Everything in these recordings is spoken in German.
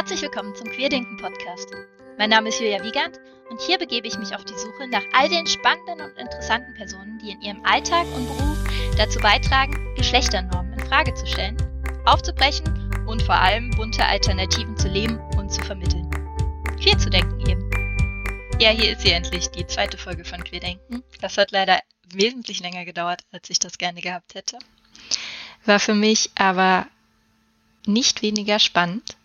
Herzlich willkommen zum Queerdenken Podcast. Mein Name ist Julia Wiegand und hier begebe ich mich auf die Suche nach all den spannenden und interessanten Personen, die in ihrem Alltag und Beruf dazu beitragen, Geschlechternormen in Frage zu stellen, aufzubrechen und vor allem bunte Alternativen zu leben und zu vermitteln. Queer zu denken eben. Ja, hier ist sie endlich, die zweite Folge von Queerdenken. Das hat leider wesentlich länger gedauert, als ich das gerne gehabt hätte. War für mich aber nicht weniger spannend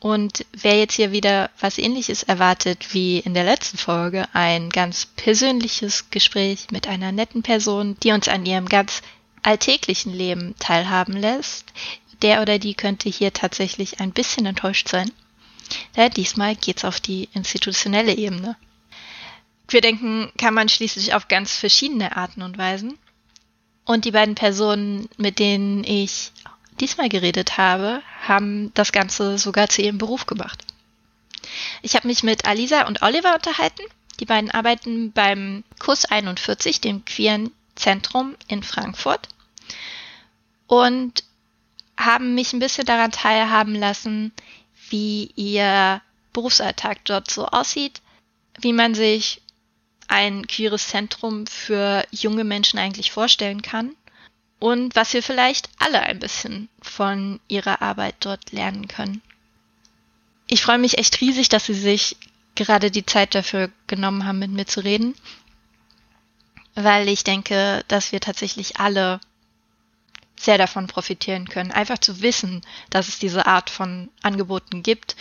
und wer jetzt hier wieder was ähnliches erwartet wie in der letzten Folge, ein ganz persönliches Gespräch mit einer netten Person, die uns an ihrem ganz alltäglichen Leben teilhaben lässt, der oder die könnte hier tatsächlich ein bisschen enttäuscht sein. Ja, diesmal geht's auf die institutionelle Ebene. Wir denken, kann man schließlich auf ganz verschiedene Arten und Weisen. Und die beiden Personen, mit denen ich diesmal geredet habe, haben das Ganze sogar zu ihrem Beruf gemacht. Ich habe mich mit Alisa und Oliver unterhalten. Die beiden arbeiten beim Kurs 41, dem queeren Zentrum in Frankfurt. Und haben mich ein bisschen daran teilhaben lassen, wie ihr Berufsalltag dort so aussieht, wie man sich ein queeres Zentrum für junge Menschen eigentlich vorstellen kann und was wir vielleicht alle ein bisschen von ihrer Arbeit dort lernen können. Ich freue mich echt riesig, dass Sie sich gerade die Zeit dafür genommen haben, mit mir zu reden, weil ich denke, dass wir tatsächlich alle sehr davon profitieren können, einfach zu wissen, dass es diese Art von Angeboten gibt,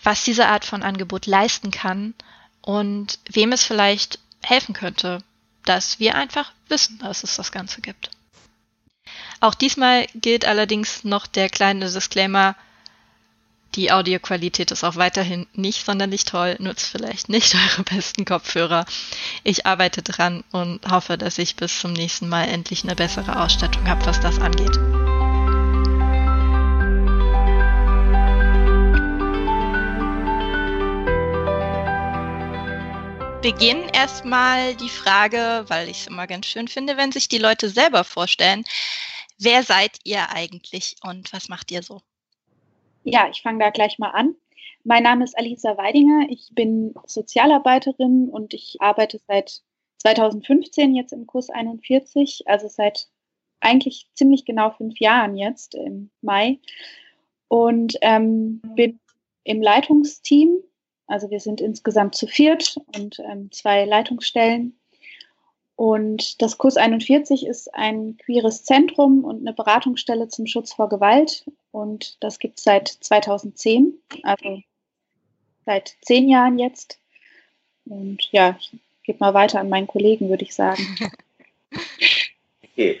was diese Art von Angebot leisten kann und wem es vielleicht helfen könnte, dass wir einfach wissen, dass es das Ganze gibt. Auch diesmal gilt allerdings noch der kleine Disclaimer, die Audioqualität ist auch weiterhin nicht sonderlich toll, nutzt vielleicht nicht eure besten Kopfhörer. Ich arbeite dran und hoffe, dass ich bis zum nächsten Mal endlich eine bessere Ausstattung habe, was das angeht. Beginn erstmal die Frage, weil ich es immer ganz schön finde, wenn sich die Leute selber vorstellen. Wer seid ihr eigentlich und was macht ihr so? Ja, ich fange da gleich mal an. Mein Name ist Alisa Weidinger. Ich bin Sozialarbeiterin und ich arbeite seit 2015 jetzt im Kurs 41, also seit eigentlich ziemlich genau fünf Jahren jetzt im Mai und ähm, bin im Leitungsteam. Also wir sind insgesamt zu viert und ähm, zwei Leitungsstellen und das Kurs 41 ist ein queeres Zentrum und eine Beratungsstelle zum Schutz vor Gewalt. Und das gibt es seit 2010, also seit zehn Jahren jetzt. Und ja, ich gebe mal weiter an meinen Kollegen, würde ich sagen. Okay.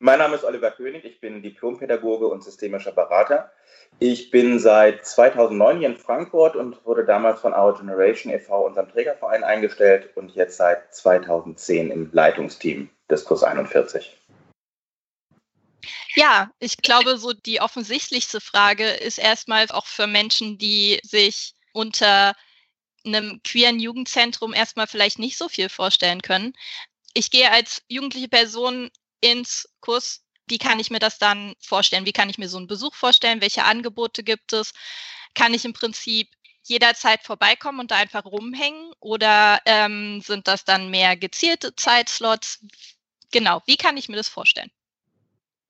Mein Name ist Oliver König, ich bin Diplompädagoge und systemischer Berater. Ich bin seit 2009 hier in Frankfurt und wurde damals von Our Generation e.V., unserem Trägerverein, eingestellt und jetzt seit 2010 im Leitungsteam des Kurs 41. Ja, ich glaube, so die offensichtlichste Frage ist erstmal auch für Menschen, die sich unter einem queeren Jugendzentrum erstmal vielleicht nicht so viel vorstellen können. Ich gehe als jugendliche Person ins Kurs wie kann ich mir das dann vorstellen? Wie kann ich mir so einen Besuch vorstellen? Welche Angebote gibt es? Kann ich im Prinzip jederzeit vorbeikommen und da einfach rumhängen? Oder ähm, sind das dann mehr gezielte Zeitslots? Genau, wie kann ich mir das vorstellen?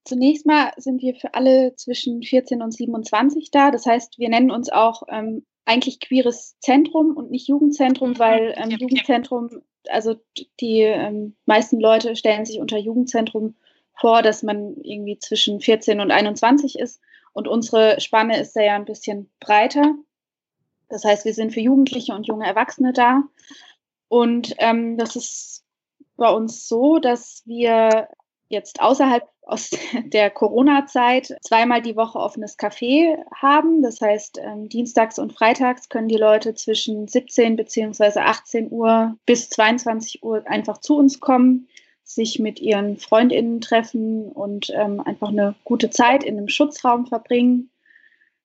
Zunächst mal sind wir für alle zwischen 14 und 27 da. Das heißt, wir nennen uns auch ähm, eigentlich queeres Zentrum und nicht Jugendzentrum, mhm. weil ähm, Jugendzentrum, also die ähm, meisten Leute stellen sich unter Jugendzentrum vor, dass man irgendwie zwischen 14 und 21 ist. Und unsere Spanne ist da ja ein bisschen breiter. Das heißt, wir sind für Jugendliche und junge Erwachsene da. Und ähm, das ist bei uns so, dass wir jetzt außerhalb aus der Corona-Zeit zweimal die Woche offenes Café haben. Das heißt, ähm, dienstags und freitags können die Leute zwischen 17 bzw. 18 Uhr bis 22 Uhr einfach zu uns kommen sich mit ihren Freundinnen treffen und ähm, einfach eine gute Zeit in einem Schutzraum verbringen.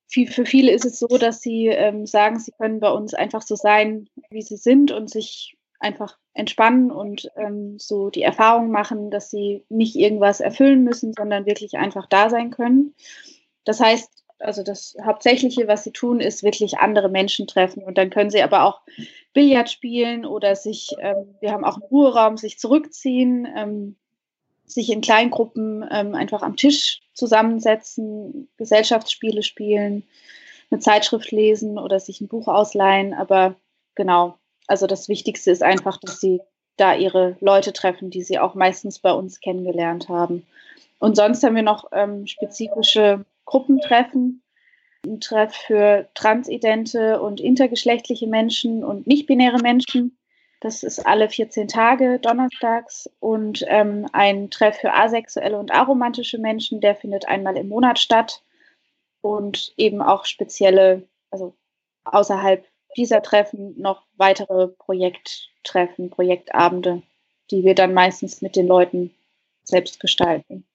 Für viele ist es so, dass sie ähm, sagen, sie können bei uns einfach so sein, wie sie sind und sich einfach entspannen und ähm, so die Erfahrung machen, dass sie nicht irgendwas erfüllen müssen, sondern wirklich einfach da sein können. Das heißt, also das Hauptsächliche, was sie tun, ist wirklich andere Menschen treffen. Und dann können sie aber auch Billard spielen oder sich, ähm, wir haben auch einen Ruheraum, sich zurückziehen, ähm, sich in Kleingruppen ähm, einfach am Tisch zusammensetzen, Gesellschaftsspiele spielen, eine Zeitschrift lesen oder sich ein Buch ausleihen. Aber genau, also das Wichtigste ist einfach, dass sie da ihre Leute treffen, die sie auch meistens bei uns kennengelernt haben. Und sonst haben wir noch ähm, spezifische Gruppentreffen, ein Treff für transidente und intergeschlechtliche Menschen und nicht-binäre Menschen. Das ist alle 14 Tage donnerstags und ähm, ein Treff für asexuelle und aromantische Menschen, der findet einmal im Monat statt und eben auch spezielle, also außerhalb dieser Treffen noch weitere Projekttreffen, Projektabende, die wir dann meistens mit den Leuten selbst gestalten.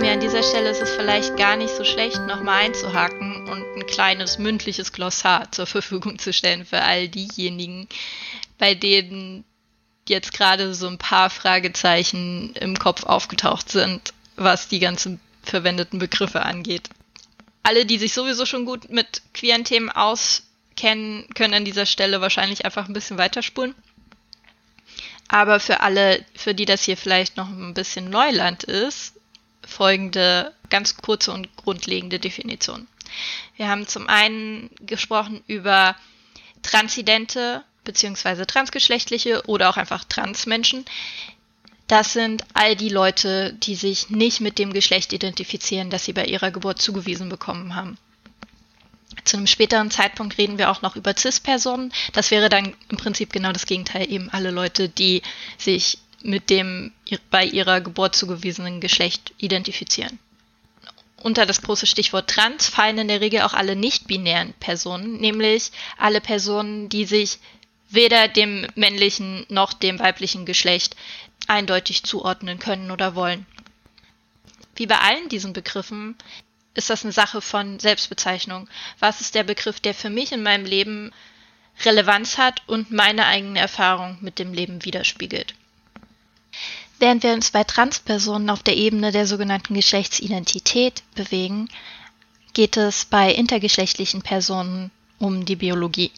mir, an dieser Stelle ist es vielleicht gar nicht so schlecht, nochmal einzuhaken und ein kleines mündliches Glossar zur Verfügung zu stellen für all diejenigen, bei denen jetzt gerade so ein paar Fragezeichen im Kopf aufgetaucht sind, was die ganzen verwendeten Begriffe angeht. Alle, die sich sowieso schon gut mit queeren Themen auskennen, können an dieser Stelle wahrscheinlich einfach ein bisschen weiterspulen. Aber für alle, für die das hier vielleicht noch ein bisschen Neuland ist, folgende ganz kurze und grundlegende Definition. Wir haben zum einen gesprochen über transidente bzw. transgeschlechtliche oder auch einfach Transmenschen. Das sind all die Leute, die sich nicht mit dem Geschlecht identifizieren, das sie bei ihrer Geburt zugewiesen bekommen haben. Zu einem späteren Zeitpunkt reden wir auch noch über CIS-Personen. Das wäre dann im Prinzip genau das Gegenteil, eben alle Leute, die sich mit dem bei ihrer Geburt zugewiesenen Geschlecht identifizieren. Unter das große Stichwort Trans fallen in der Regel auch alle nicht-binären Personen, nämlich alle Personen, die sich weder dem männlichen noch dem weiblichen Geschlecht eindeutig zuordnen können oder wollen. Wie bei allen diesen Begriffen ist das eine Sache von Selbstbezeichnung. Was ist der Begriff, der für mich in meinem Leben Relevanz hat und meine eigene Erfahrung mit dem Leben widerspiegelt? Während wir uns bei Transpersonen auf der Ebene der sogenannten Geschlechtsidentität bewegen, geht es bei intergeschlechtlichen Personen um die Biologie.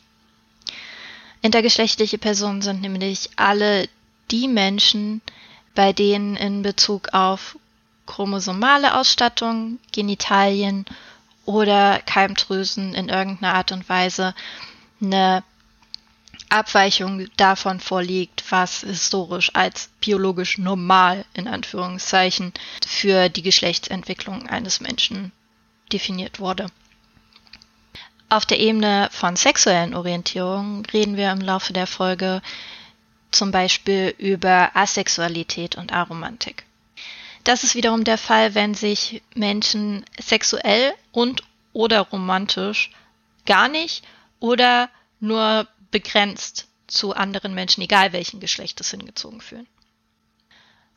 Intergeschlechtliche Personen sind nämlich alle die Menschen, bei denen in Bezug auf chromosomale Ausstattung, Genitalien oder Keimdrüsen in irgendeiner Art und Weise eine Abweichung davon vorliegt, was historisch als biologisch normal in Anführungszeichen für die Geschlechtsentwicklung eines Menschen definiert wurde. Auf der Ebene von sexuellen Orientierungen reden wir im Laufe der Folge zum Beispiel über Asexualität und Aromantik. Das ist wiederum der Fall, wenn sich Menschen sexuell und oder romantisch gar nicht oder nur begrenzt zu anderen Menschen, egal welchen Geschlechtes, hingezogen fühlen.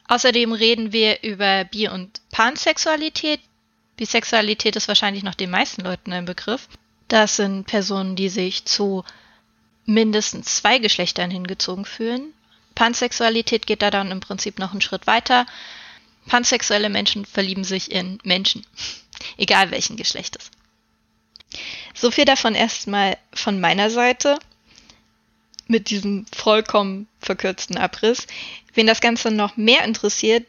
Außerdem reden wir über Bi- und Pansexualität. Bisexualität ist wahrscheinlich noch den meisten Leuten ein Begriff. Das sind Personen, die sich zu mindestens zwei Geschlechtern hingezogen fühlen. Pansexualität geht da dann im Prinzip noch einen Schritt weiter. Pansexuelle Menschen verlieben sich in Menschen, egal welchen Geschlechtes. So viel davon erstmal von meiner Seite mit diesem vollkommen verkürzten Abriss. Wen das Ganze noch mehr interessiert,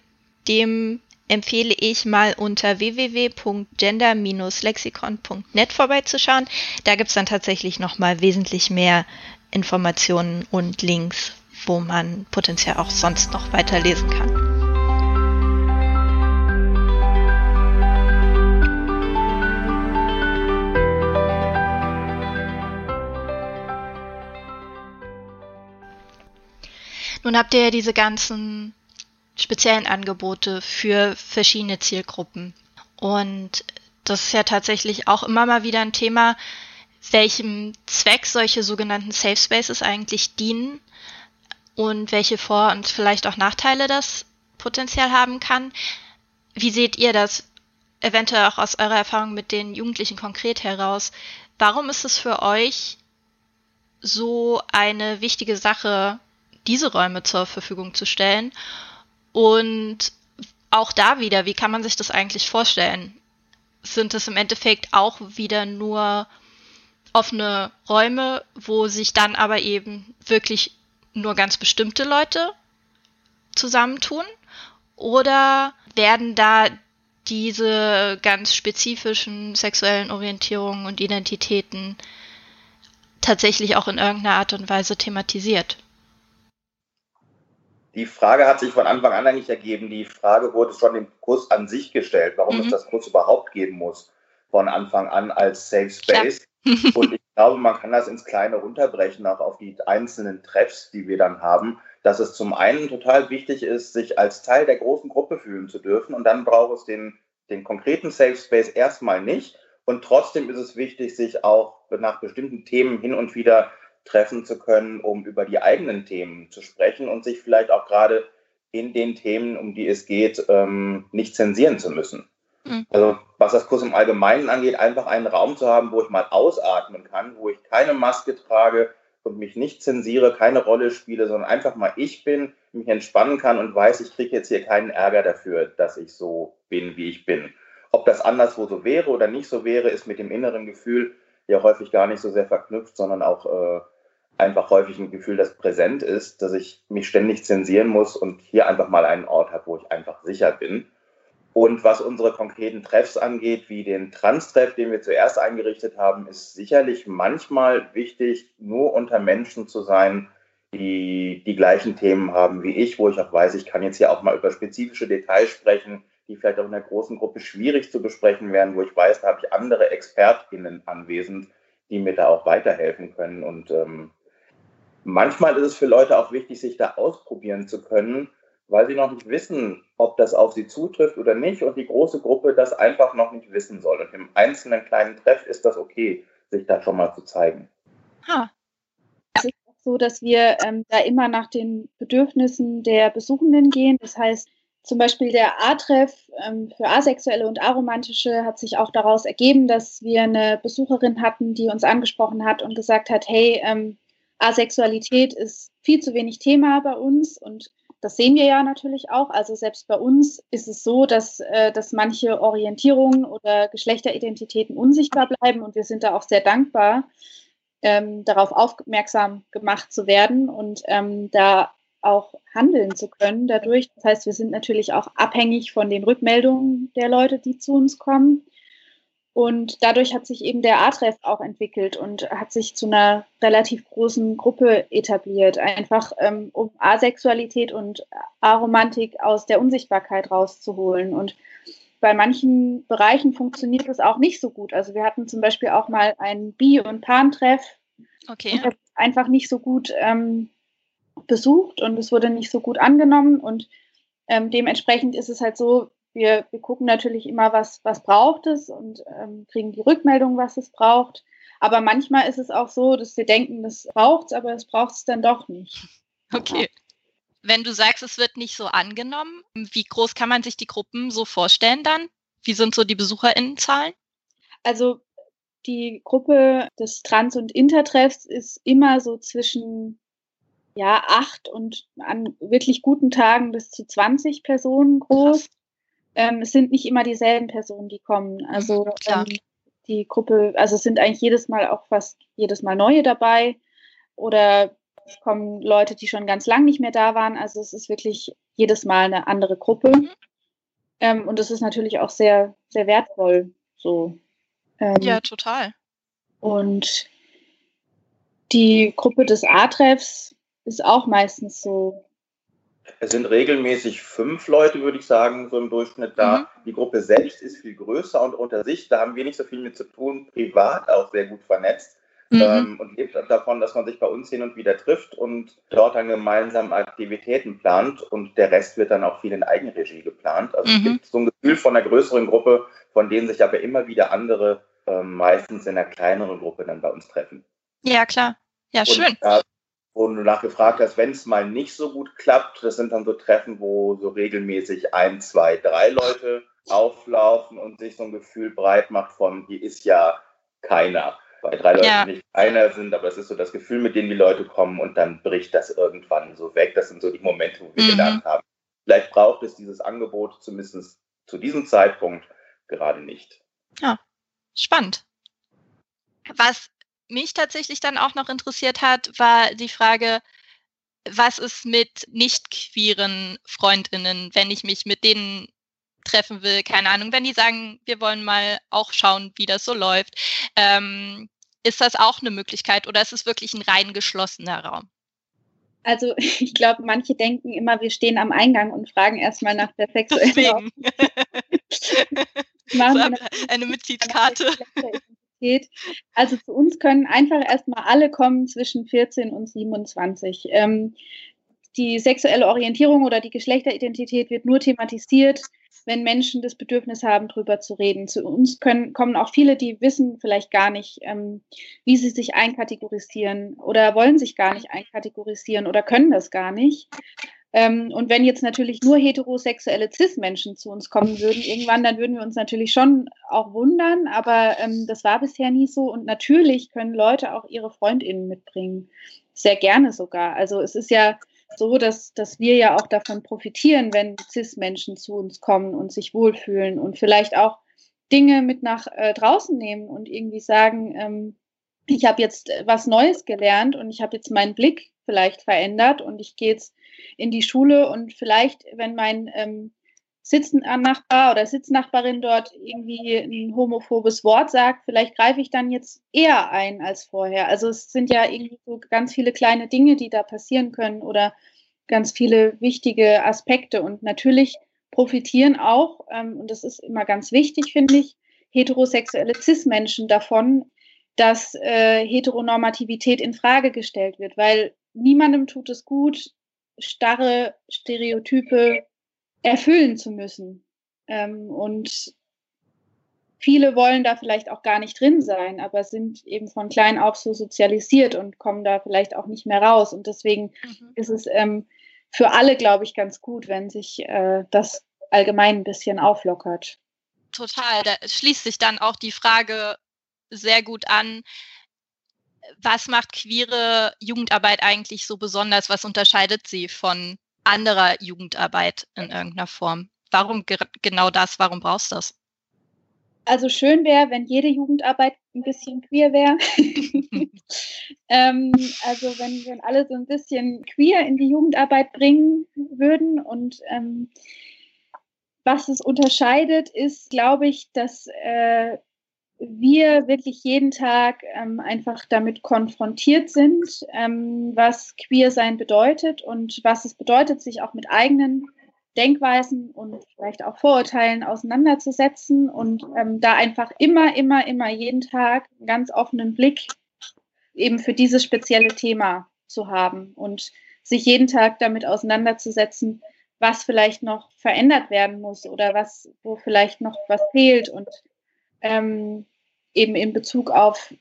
dem empfehle ich mal unter www.gender-lexikon.net vorbeizuschauen. Da gibt es dann tatsächlich noch mal wesentlich mehr Informationen und Links, wo man potenziell auch sonst noch weiterlesen kann. Nun habt ihr ja diese ganzen speziellen Angebote für verschiedene Zielgruppen. Und das ist ja tatsächlich auch immer mal wieder ein Thema, welchem Zweck solche sogenannten Safe Spaces eigentlich dienen und welche Vor- und vielleicht auch Nachteile das potenziell haben kann. Wie seht ihr das eventuell auch aus eurer Erfahrung mit den Jugendlichen konkret heraus? Warum ist es für euch so eine wichtige Sache, diese Räume zur Verfügung zu stellen? Und auch da wieder, wie kann man sich das eigentlich vorstellen? Sind es im Endeffekt auch wieder nur offene Räume, wo sich dann aber eben wirklich nur ganz bestimmte Leute zusammentun? Oder werden da diese ganz spezifischen sexuellen Orientierungen und Identitäten tatsächlich auch in irgendeiner Art und Weise thematisiert? Die Frage hat sich von Anfang an eigentlich ergeben. Die Frage wurde schon im Kurs an sich gestellt, warum mhm. es das Kurs überhaupt geben muss, von Anfang an als Safe Space. Und ich glaube, man kann das ins Kleine runterbrechen, auch auf die einzelnen Treffs, die wir dann haben, dass es zum einen total wichtig ist, sich als Teil der großen Gruppe fühlen zu dürfen. Und dann braucht es den, den konkreten Safe Space erstmal nicht. Und trotzdem ist es wichtig, sich auch nach bestimmten Themen hin und wieder treffen zu können, um über die eigenen Themen zu sprechen und sich vielleicht auch gerade in den Themen, um die es geht, ähm, nicht zensieren zu müssen. Mhm. Also was das Kurs im Allgemeinen angeht, einfach einen Raum zu haben, wo ich mal ausatmen kann, wo ich keine Maske trage und mich nicht zensiere, keine Rolle spiele, sondern einfach mal ich bin, mich entspannen kann und weiß, ich kriege jetzt hier keinen Ärger dafür, dass ich so bin, wie ich bin. Ob das anderswo so wäre oder nicht so wäre, ist mit dem inneren Gefühl ja häufig gar nicht so sehr verknüpft, sondern auch äh, einfach häufig ein Gefühl, das präsent ist, dass ich mich ständig zensieren muss und hier einfach mal einen Ort habe, wo ich einfach sicher bin. Und was unsere konkreten Treffs angeht, wie den Trans-Treff, den wir zuerst eingerichtet haben, ist sicherlich manchmal wichtig, nur unter Menschen zu sein, die die gleichen Themen haben wie ich, wo ich auch weiß, ich kann jetzt hier auch mal über spezifische Details sprechen, die vielleicht auch in der großen Gruppe schwierig zu besprechen wären, wo ich weiß, da habe ich andere ExpertInnen anwesend, die mir da auch weiterhelfen können. Und ähm, manchmal ist es für Leute auch wichtig, sich da ausprobieren zu können, weil sie noch nicht wissen, ob das auf sie zutrifft oder nicht und die große Gruppe das einfach noch nicht wissen soll. Und im einzelnen kleinen Treff ist das okay, sich da schon mal zu zeigen. Ha. Es ist auch so, dass wir ähm, da immer nach den Bedürfnissen der Besuchenden gehen. Das heißt, zum Beispiel der A-Treff ähm, für Asexuelle und Aromantische hat sich auch daraus ergeben, dass wir eine Besucherin hatten, die uns angesprochen hat und gesagt hat, hey, ähm, Asexualität ist viel zu wenig Thema bei uns und das sehen wir ja natürlich auch. Also selbst bei uns ist es so, dass, äh, dass manche Orientierungen oder Geschlechteridentitäten unsichtbar bleiben und wir sind da auch sehr dankbar, ähm, darauf aufmerksam gemacht zu werden und ähm, da auch handeln zu können dadurch. Das heißt, wir sind natürlich auch abhängig von den Rückmeldungen der Leute, die zu uns kommen. Und dadurch hat sich eben der A-Treff auch entwickelt und hat sich zu einer relativ großen Gruppe etabliert, einfach ähm, um Asexualität und Aromantik aus der Unsichtbarkeit rauszuholen. Und bei manchen Bereichen funktioniert das auch nicht so gut. Also wir hatten zum Beispiel auch mal einen Bi- und Pan-Treff. Okay. Einfach nicht so gut ähm, besucht und es wurde nicht so gut angenommen. Und ähm, dementsprechend ist es halt so, wir, wir gucken natürlich immer, was, was braucht es und ähm, kriegen die Rückmeldung, was es braucht. Aber manchmal ist es auch so, dass wir denken, das braucht es, aber es braucht es dann doch nicht. Okay. Wenn du sagst, es wird nicht so angenommen, wie groß kann man sich die Gruppen so vorstellen dann? Wie sind so die BesucherInnenzahlen? Also die Gruppe des Trans- und Intertreffs ist immer so zwischen ja, acht und an wirklich guten Tagen bis zu 20 Personen groß. Krass ähm, es sind nicht immer dieselben Personen, die kommen. Also mhm, ähm, die Gruppe, also es sind eigentlich jedes Mal auch fast jedes Mal neue dabei oder es kommen Leute, die schon ganz lang nicht mehr da waren. Also es ist wirklich jedes Mal eine andere Gruppe. Mhm. Ähm, und das ist natürlich auch sehr, sehr wertvoll. So. Ähm, ja, total. Und die Gruppe des A-Treffs ist auch meistens so es sind regelmäßig fünf Leute, würde ich sagen, so im Durchschnitt da. Mhm. Die Gruppe selbst ist viel größer und unter sich, da haben wir nicht so viel mit zu tun, privat auch sehr gut vernetzt. Mhm. Ähm, und lebt davon, dass man sich bei uns hin und wieder trifft und dort dann gemeinsam Aktivitäten plant und der Rest wird dann auch viel in Eigenregie geplant. Also mhm. es gibt so ein Gefühl von einer größeren Gruppe, von denen sich aber immer wieder andere ähm, meistens in einer kleineren Gruppe dann bei uns treffen. Ja, klar. Ja, und schön. Wo du nachgefragt hast, wenn es mal nicht so gut klappt, das sind dann so Treffen, wo so regelmäßig ein, zwei, drei Leute auflaufen und sich so ein Gefühl breit macht von, hier ist ja keiner. bei drei Leuten ja. nicht einer sind, aber es ist so das Gefühl, mit dem die Leute kommen und dann bricht das irgendwann so weg. Das sind so die Momente, wo wir mhm. gedacht haben, vielleicht braucht es dieses Angebot zumindest zu diesem Zeitpunkt gerade nicht. Ja, spannend. Was mich tatsächlich dann auch noch interessiert hat, war die Frage, was ist mit nicht queeren Freundinnen, wenn ich mich mit denen treffen will, keine Ahnung, wenn die sagen, wir wollen mal auch schauen, wie das so läuft. Ähm, ist das auch eine Möglichkeit oder ist es wirklich ein rein geschlossener Raum? Also ich glaube, manche denken immer, wir stehen am Eingang und fragen erstmal nach der sexuellen Machen so eine Mitgliedskarte. Also zu uns können einfach erstmal alle kommen zwischen 14 und 27. Ähm, die sexuelle Orientierung oder die Geschlechteridentität wird nur thematisiert, wenn Menschen das Bedürfnis haben, darüber zu reden. Zu uns können, kommen auch viele, die wissen vielleicht gar nicht, ähm, wie sie sich einkategorisieren oder wollen sich gar nicht einkategorisieren oder können das gar nicht. Ähm, und wenn jetzt natürlich nur heterosexuelle Cis-Menschen zu uns kommen würden, irgendwann, dann würden wir uns natürlich schon auch wundern, aber ähm, das war bisher nie so. Und natürlich können Leute auch ihre FreundInnen mitbringen. Sehr gerne sogar. Also es ist ja so, dass, dass wir ja auch davon profitieren, wenn CIS-Menschen zu uns kommen und sich wohlfühlen und vielleicht auch Dinge mit nach äh, draußen nehmen und irgendwie sagen, ähm, ich habe jetzt was Neues gelernt und ich habe jetzt meinen Blick vielleicht verändert und ich gehe jetzt in die Schule und vielleicht, wenn mein ähm, Sitznachbar oder Sitznachbarin dort irgendwie ein homophobes Wort sagt, vielleicht greife ich dann jetzt eher ein als vorher. Also es sind ja irgendwie so ganz viele kleine Dinge, die da passieren können oder ganz viele wichtige Aspekte. Und natürlich profitieren auch, ähm, und das ist immer ganz wichtig, finde ich, heterosexuelle Cis-Menschen davon, dass äh, Heteronormativität in Frage gestellt wird, weil niemandem tut es gut, starre Stereotype erfüllen zu müssen. Ähm, und viele wollen da vielleicht auch gar nicht drin sein, aber sind eben von klein auf so sozialisiert und kommen da vielleicht auch nicht mehr raus. Und deswegen mhm. ist es ähm, für alle, glaube ich, ganz gut, wenn sich äh, das allgemein ein bisschen auflockert. Total. Da schließt sich dann auch die Frage sehr gut an, was macht queere Jugendarbeit eigentlich so besonders? Was unterscheidet sie von anderer Jugendarbeit in irgendeiner Form? Warum genau das? Warum brauchst du das? Also schön wäre, wenn jede Jugendarbeit ein bisschen queer wäre. ähm, also wenn, wenn alle so ein bisschen queer in die Jugendarbeit bringen würden. Und ähm, was es unterscheidet, ist, glaube ich, dass äh, wir wirklich jeden Tag ähm, einfach damit konfrontiert sind, ähm, was queer sein bedeutet und was es bedeutet, sich auch mit eigenen Denkweisen und vielleicht auch Vorurteilen auseinanderzusetzen und ähm, da einfach immer, immer, immer jeden Tag einen ganz offenen Blick eben für dieses spezielle Thema zu haben und sich jeden Tag damit auseinanderzusetzen, was vielleicht noch verändert werden muss oder was, wo vielleicht noch was fehlt und ähm, eben in Bezug auf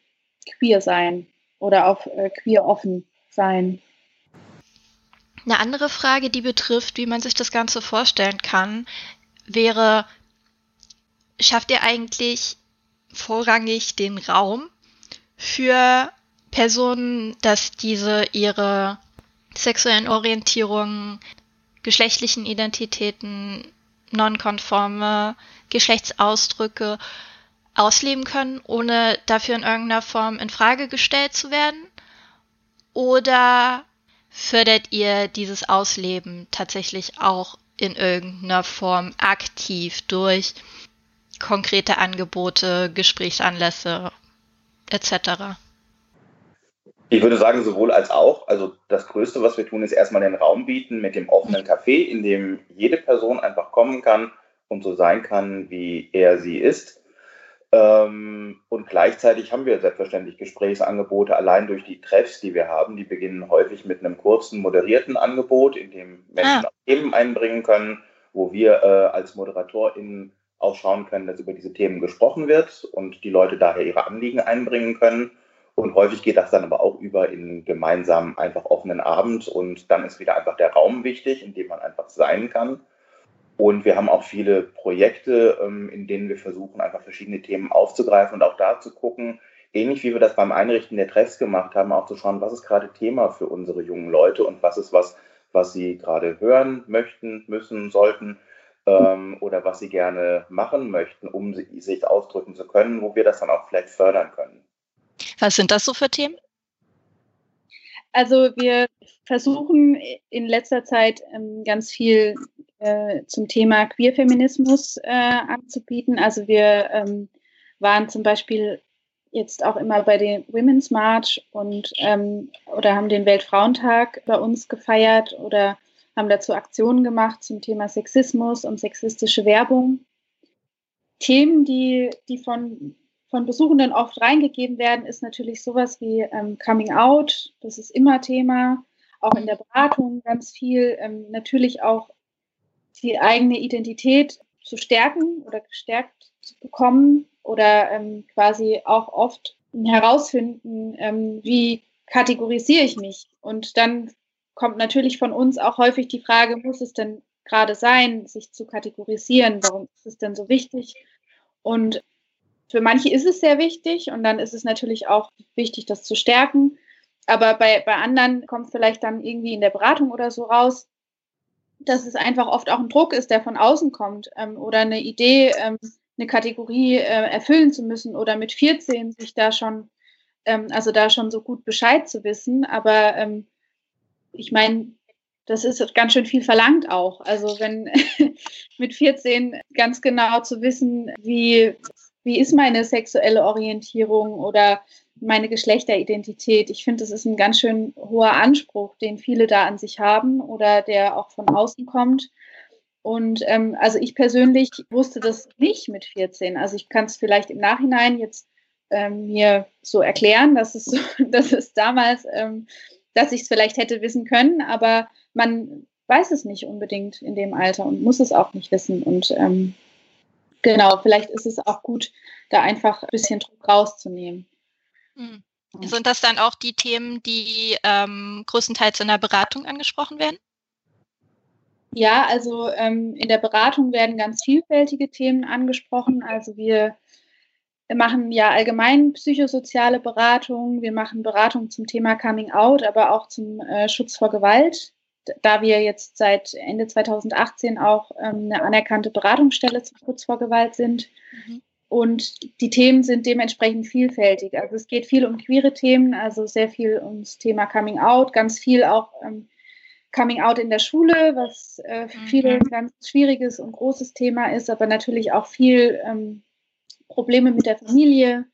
queer sein oder auf äh, queer offen sein. Eine andere Frage, die betrifft, wie man sich das Ganze vorstellen kann, wäre, schafft ihr eigentlich vorrangig den Raum für Personen, dass diese ihre sexuellen Orientierungen, geschlechtlichen Identitäten, nonkonforme Geschlechtsausdrücke ausleben können, ohne dafür in irgendeiner Form in Frage gestellt zu werden? Oder fördert ihr dieses Ausleben tatsächlich auch in irgendeiner Form aktiv durch konkrete Angebote, Gesprächsanlässe etc.? Ich würde sagen, sowohl als auch. Also das Größte, was wir tun, ist erstmal den Raum bieten mit dem offenen Café, in dem jede Person einfach kommen kann und so sein kann, wie er sie ist. Ähm, und gleichzeitig haben wir selbstverständlich Gesprächsangebote allein durch die Treffs, die wir haben. Die beginnen häufig mit einem kurzen, moderierten Angebot, in dem Menschen ah. Themen einbringen können, wo wir äh, als ModeratorInnen auch schauen können, dass über diese Themen gesprochen wird und die Leute daher ihre Anliegen einbringen können. Und häufig geht das dann aber auch über in gemeinsam einfach offenen Abend und dann ist wieder einfach der Raum wichtig, in dem man einfach sein kann. Und wir haben auch viele Projekte, ähm, in denen wir versuchen, einfach verschiedene Themen aufzugreifen und auch da zu gucken, ähnlich wie wir das beim Einrichten der Treffs gemacht haben, auch zu schauen, was ist gerade Thema für unsere jungen Leute und was ist was, was sie gerade hören möchten, müssen, sollten ähm, oder was sie gerne machen möchten, um sich ausdrücken zu können, wo wir das dann auch vielleicht fördern können. Was sind das so für Themen? Also wir versuchen in letzter Zeit ähm, ganz viel äh, zum Thema Queerfeminismus äh, anzubieten. Also wir ähm, waren zum Beispiel jetzt auch immer bei den Women's March und ähm, oder haben den Weltfrauentag bei uns gefeiert oder haben dazu Aktionen gemacht zum Thema Sexismus und sexistische Werbung. Themen, die, die von, von Besuchenden oft reingegeben werden, ist natürlich sowas wie ähm, Coming Out. Das ist immer Thema, auch in der Beratung ganz viel. Ähm, natürlich auch die eigene Identität zu stärken oder gestärkt zu bekommen oder ähm, quasi auch oft herausfinden, ähm, wie kategorisiere ich mich. Und dann kommt natürlich von uns auch häufig die Frage, muss es denn gerade sein, sich zu kategorisieren? Warum ist es denn so wichtig? Und für manche ist es sehr wichtig und dann ist es natürlich auch wichtig, das zu stärken. Aber bei, bei anderen kommt vielleicht dann irgendwie in der Beratung oder so raus, dass es einfach oft auch ein Druck ist, der von außen kommt ähm, oder eine Idee, ähm, eine Kategorie äh, erfüllen zu müssen oder mit 14 sich da schon, ähm, also da schon so gut Bescheid zu wissen. Aber ähm, ich meine, das ist ganz schön viel verlangt auch. Also wenn mit 14 ganz genau zu wissen, wie, wie ist meine sexuelle Orientierung oder meine Geschlechteridentität. Ich finde, das ist ein ganz schön hoher Anspruch, den viele da an sich haben oder der auch von außen kommt. Und ähm, also ich persönlich wusste das nicht mit 14. Also ich kann es vielleicht im Nachhinein jetzt ähm, mir so erklären, dass es, dass es damals ähm, dass ich es vielleicht hätte wissen können, aber man weiß es nicht unbedingt in dem Alter und muss es auch nicht wissen. Und ähm, genau, vielleicht ist es auch gut, da einfach ein bisschen Druck rauszunehmen. Hm. Sind das dann auch die Themen, die ähm, größtenteils in der Beratung angesprochen werden? Ja, also ähm, in der Beratung werden ganz vielfältige Themen angesprochen. Also wir wir machen ja allgemein psychosoziale Beratung. Wir machen Beratung zum Thema Coming Out, aber auch zum äh, Schutz vor Gewalt, da wir jetzt seit Ende 2018 auch ähm, eine anerkannte Beratungsstelle zum Schutz vor Gewalt sind. Mhm. Und die Themen sind dementsprechend vielfältig. Also es geht viel um queere Themen, also sehr viel ums Thema Coming Out, ganz viel auch ähm, Coming Out in der Schule, was äh, für viele mhm. ein ganz schwieriges und großes Thema ist, aber natürlich auch viel ähm, Probleme mit der Familie.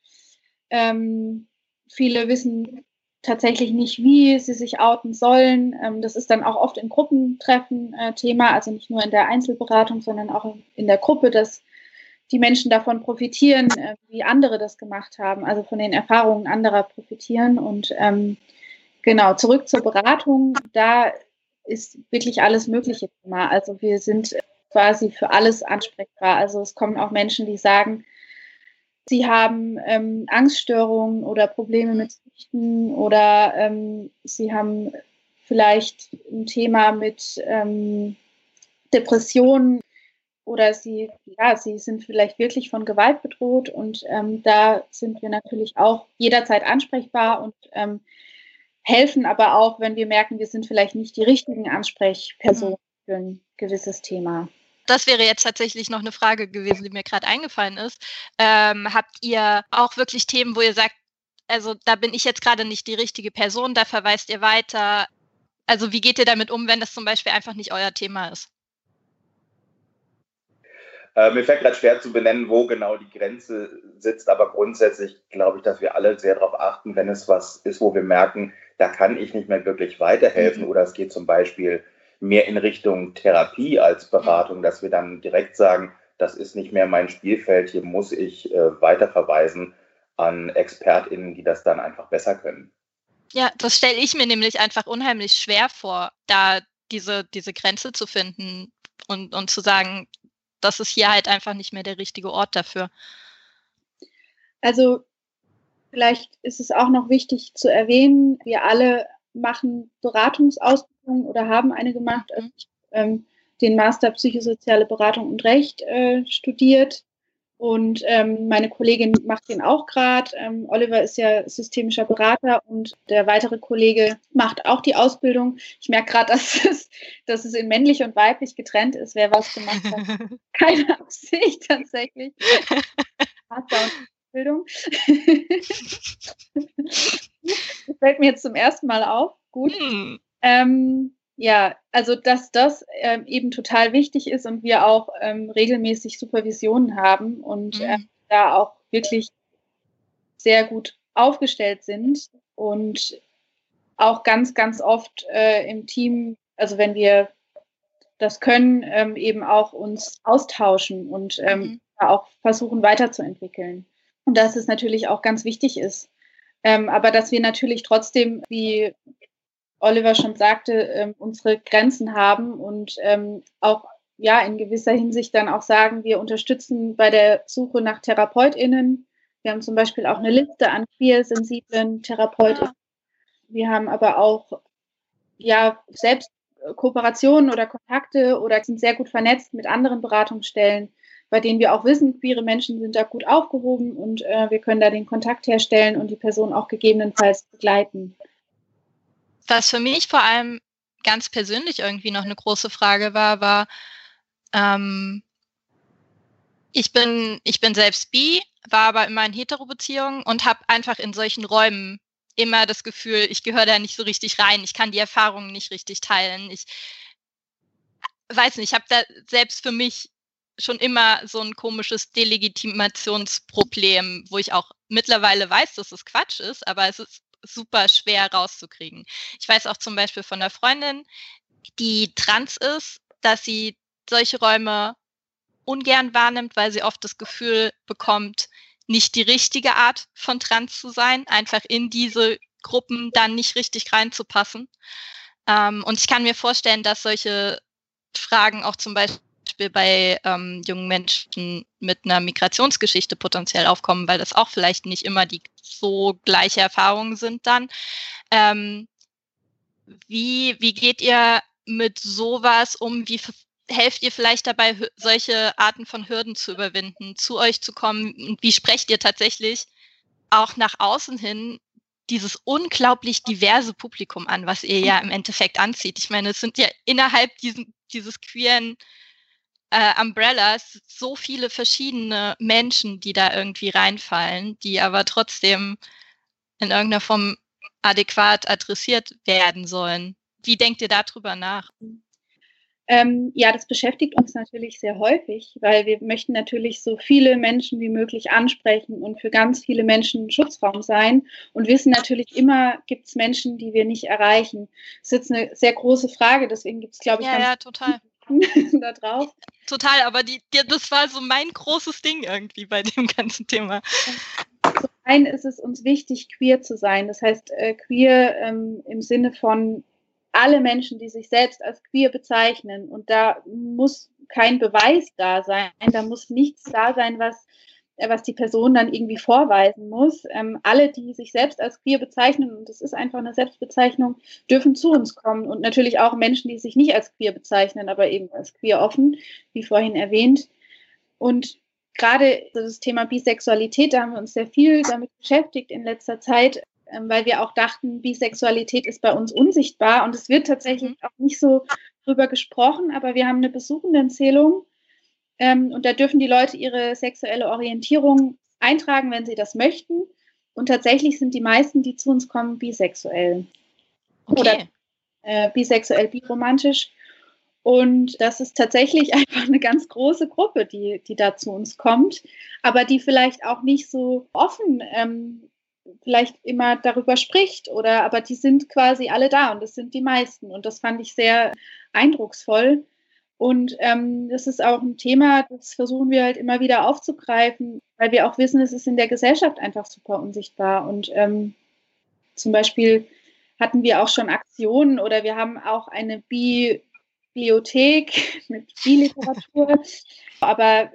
Ähm, viele wissen tatsächlich nicht, wie sie sich outen sollen. Ähm, das ist dann auch oft in Gruppentreffen äh, Thema, also nicht nur in der Einzelberatung, sondern auch in, in der Gruppe, dass die Menschen davon profitieren, äh, wie andere das gemacht haben, also von den Erfahrungen anderer profitieren. Und ähm, genau, zurück zur Beratung, da ist wirklich alles Mögliche Thema. Also wir sind quasi für alles ansprechbar. Also es kommen auch Menschen, die sagen, sie haben ähm, Angststörungen oder Probleme mit Süchten oder ähm, sie haben vielleicht ein Thema mit ähm, Depressionen oder sie, ja, sie sind vielleicht wirklich von Gewalt bedroht und ähm, da sind wir natürlich auch jederzeit ansprechbar und ähm, helfen aber auch, wenn wir merken, wir sind vielleicht nicht die richtigen Ansprechpersonen mhm. für ein gewisses Thema das wäre jetzt tatsächlich noch eine Frage gewesen, die mir gerade eingefallen ist. Ähm, habt ihr auch wirklich Themen, wo ihr sagt, also da bin ich jetzt gerade nicht die richtige Person, da verweist ihr weiter? Also wie geht ihr damit um, wenn das zum Beispiel einfach nicht euer Thema ist? Äh, mir fällt gerade schwer zu benennen, wo genau die Grenze sitzt, aber grundsätzlich glaube ich, dass wir alle sehr darauf achten, wenn es was ist, wo wir merken, da kann ich nicht mehr wirklich weiterhelfen mhm. oder es geht zum Beispiel mehr in Richtung Therapie als Beratung, dass wir dann direkt sagen, das ist nicht mehr mein Spielfeld, hier muss ich äh, weiterverweisen an ExpertInnen, die das dann einfach besser können. Ja, das stelle ich mir nämlich einfach unheimlich schwer vor, da diese, diese Grenze zu finden und, und zu sagen, das ist hier halt einfach nicht mehr der richtige Ort dafür. Also vielleicht ist es auch noch wichtig zu erwähnen, wir alle machen Beratungsausbildung oder haben eine gemacht. Also ich, ähm, den Master Psychosoziale Beratung und Recht äh, studiert Und ähm, meine Kollegin macht den auch gerade. Ähm, Oliver ist ja systemischer Berater und der weitere Kollege macht auch die Ausbildung. Ich merke gerade, dass es, dass es in männlich und weiblich getrennt ist, wer was gemacht hat. Keine Absicht tatsächlich. Ausbildung. das fällt mir jetzt zum ersten Mal auf. Gut. Hm. Ähm, ja, also dass das ähm, eben total wichtig ist und wir auch ähm, regelmäßig Supervisionen haben und mhm. äh, da auch wirklich sehr gut aufgestellt sind und auch ganz, ganz oft äh, im Team, also wenn wir das können, ähm, eben auch uns austauschen und ähm, mhm. auch versuchen weiterzuentwickeln. Und dass es natürlich auch ganz wichtig ist. Ähm, aber dass wir natürlich trotzdem, wie Oliver schon sagte, ähm, unsere Grenzen haben und ähm, auch ja in gewisser Hinsicht dann auch sagen, wir unterstützen bei der Suche nach TherapeutInnen. Wir haben zum Beispiel auch eine Liste an queer-sensiblen TherapeutInnen. Wir haben aber auch ja selbst Kooperationen oder Kontakte oder sind sehr gut vernetzt mit anderen Beratungsstellen, bei denen wir auch wissen, queere Menschen sind da gut aufgehoben und äh, wir können da den Kontakt herstellen und die Person auch gegebenenfalls begleiten. Was für mich vor allem ganz persönlich irgendwie noch eine große Frage war, war, ähm, ich bin, ich bin selbst bi, war aber immer in Hetero-Beziehungen und habe einfach in solchen Räumen immer das Gefühl, ich gehöre da nicht so richtig rein, ich kann die Erfahrungen nicht richtig teilen. Ich weiß nicht, ich habe da selbst für mich schon immer so ein komisches Delegitimationsproblem, wo ich auch mittlerweile weiß, dass es Quatsch ist, aber es ist super schwer rauszukriegen. Ich weiß auch zum Beispiel von einer Freundin, die trans ist, dass sie solche Räume ungern wahrnimmt, weil sie oft das Gefühl bekommt, nicht die richtige Art von trans zu sein, einfach in diese Gruppen dann nicht richtig reinzupassen. Ähm, und ich kann mir vorstellen, dass solche Fragen auch zum Beispiel Beispiel bei ähm, jungen Menschen mit einer Migrationsgeschichte potenziell aufkommen, weil das auch vielleicht nicht immer die so gleiche Erfahrungen sind dann. Ähm, wie, wie geht ihr mit sowas um? Wie helft ihr vielleicht dabei, solche Arten von Hürden zu überwinden, zu euch zu kommen? Und wie sprecht ihr tatsächlich auch nach außen hin dieses unglaublich diverse Publikum an, was ihr ja im Endeffekt anzieht? Ich meine, es sind ja innerhalb diesen, dieses queeren äh, Umbrellas so viele verschiedene Menschen, die da irgendwie reinfallen, die aber trotzdem in irgendeiner Form adäquat adressiert werden sollen. Wie denkt ihr darüber nach? Ähm, ja, das beschäftigt uns natürlich sehr häufig, weil wir möchten natürlich so viele Menschen wie möglich ansprechen und für ganz viele Menschen Schutzraum sein und wissen natürlich immer, gibt es Menschen, die wir nicht erreichen. Das ist jetzt eine sehr große Frage, deswegen gibt es, glaube ich, ja, ja, total. da drauf. Total, aber die, die, das war so mein großes Ding irgendwie bei dem ganzen Thema. Zum einen ist es uns wichtig, queer zu sein. Das heißt, äh, queer ähm, im Sinne von alle Menschen, die sich selbst als queer bezeichnen. Und da muss kein Beweis da sein. Da muss nichts da sein, was was die Person dann irgendwie vorweisen muss. Ähm, alle, die sich selbst als queer bezeichnen, und das ist einfach eine Selbstbezeichnung, dürfen zu uns kommen. Und natürlich auch Menschen, die sich nicht als queer bezeichnen, aber eben als queer offen, wie vorhin erwähnt. Und gerade das Thema Bisexualität, da haben wir uns sehr viel damit beschäftigt in letzter Zeit, ähm, weil wir auch dachten, Bisexualität ist bei uns unsichtbar. Und es wird tatsächlich mhm. auch nicht so drüber gesprochen, aber wir haben eine Besuchendenzählung ähm, und da dürfen die Leute ihre sexuelle Orientierung eintragen, wenn sie das möchten. Und tatsächlich sind die meisten, die zu uns kommen, bisexuell. Okay. Oder äh, bisexuell, biromantisch. Und das ist tatsächlich einfach eine ganz große Gruppe, die, die da zu uns kommt, aber die vielleicht auch nicht so offen ähm, vielleicht immer darüber spricht oder aber die sind quasi alle da und das sind die meisten. Und das fand ich sehr eindrucksvoll, und ähm, das ist auch ein Thema, das versuchen wir halt immer wieder aufzugreifen, weil wir auch wissen, es ist in der Gesellschaft einfach super unsichtbar. Und ähm, zum Beispiel hatten wir auch schon Aktionen oder wir haben auch eine Bibliothek mit Biliteratur. Aber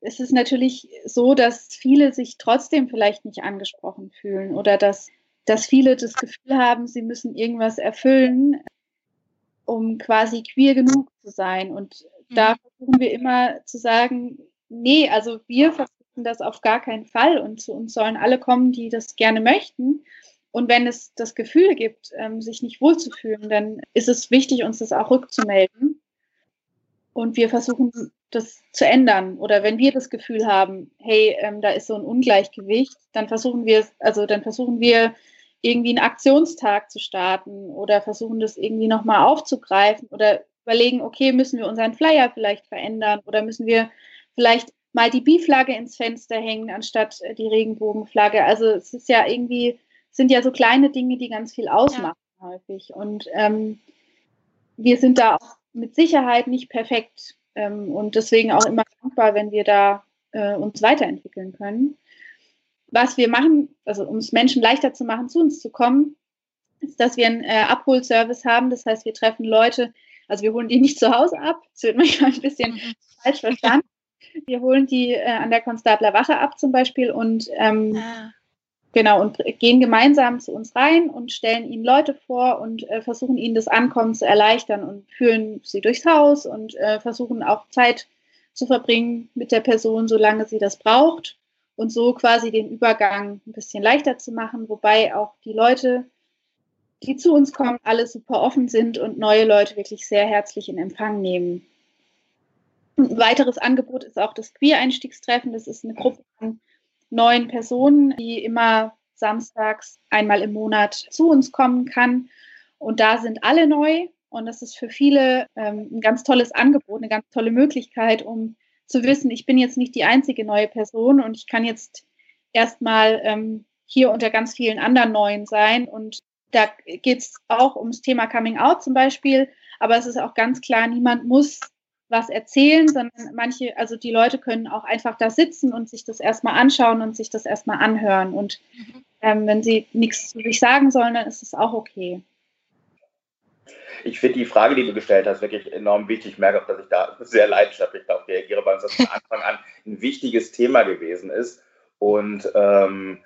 es ist natürlich so, dass viele sich trotzdem vielleicht nicht angesprochen fühlen oder dass, dass viele das Gefühl haben, sie müssen irgendwas erfüllen, um quasi queer genug zu sein. Und mhm. da versuchen wir immer zu sagen, nee, also wir versuchen das auf gar keinen Fall und zu uns sollen alle kommen, die das gerne möchten. Und wenn es das Gefühl gibt, ähm, sich nicht wohlzufühlen, dann ist es wichtig, uns das auch rückzumelden. Und wir versuchen, das zu ändern. Oder wenn wir das Gefühl haben, hey, ähm, da ist so ein Ungleichgewicht, dann versuchen wir, also dann versuchen wir irgendwie einen Aktionstag zu starten oder versuchen das irgendwie nochmal aufzugreifen oder überlegen, okay, müssen wir unseren Flyer vielleicht verändern oder müssen wir vielleicht mal die Bi-Flagge ins Fenster hängen anstatt äh, die Regenbogenflagge. Also es ist ja irgendwie, sind ja so kleine Dinge, die ganz viel ausmachen ja. häufig. Und ähm, wir sind da auch mit Sicherheit nicht perfekt ähm, und deswegen auch immer dankbar, wenn wir da äh, uns weiterentwickeln können. Was wir machen, also um es Menschen leichter zu machen, zu uns zu kommen, ist, dass wir einen äh, Abholservice haben. Das heißt, wir treffen Leute, also wir holen die nicht zu Hause ab. Das wird manchmal ein bisschen mhm. falsch verstanden. Wir holen die äh, an der Konstabler Wache ab zum Beispiel und ähm, ah. genau und gehen gemeinsam zu uns rein und stellen ihnen Leute vor und äh, versuchen ihnen das Ankommen zu erleichtern und führen sie durchs Haus und äh, versuchen auch Zeit zu verbringen mit der Person, solange sie das braucht und so quasi den Übergang ein bisschen leichter zu machen, wobei auch die Leute, die zu uns kommen, alle super offen sind und neue Leute wirklich sehr herzlich in Empfang nehmen. Ein weiteres Angebot ist auch das Queer-Einstiegstreffen. Das ist eine Gruppe von neun Personen, die immer samstags einmal im Monat zu uns kommen kann. Und da sind alle neu. Und das ist für viele ähm, ein ganz tolles Angebot, eine ganz tolle Möglichkeit, um zu wissen, ich bin jetzt nicht die einzige neue Person und ich kann jetzt erstmal ähm, hier unter ganz vielen anderen Neuen sein. Und da geht es auch ums Thema Coming Out zum Beispiel. Aber es ist auch ganz klar, niemand muss was erzählen, sondern manche, also die Leute können auch einfach da sitzen und sich das erstmal anschauen und sich das erstmal anhören. Und mhm. ähm, wenn sie nichts zu sich sagen sollen, dann ist es auch okay. Ich finde die Frage, die du gestellt hast, wirklich enorm wichtig. Ich merke auch, dass ich da sehr leidenschaftlich darauf reagiere, weil es das von Anfang an ein wichtiges Thema gewesen ist. Und ähm,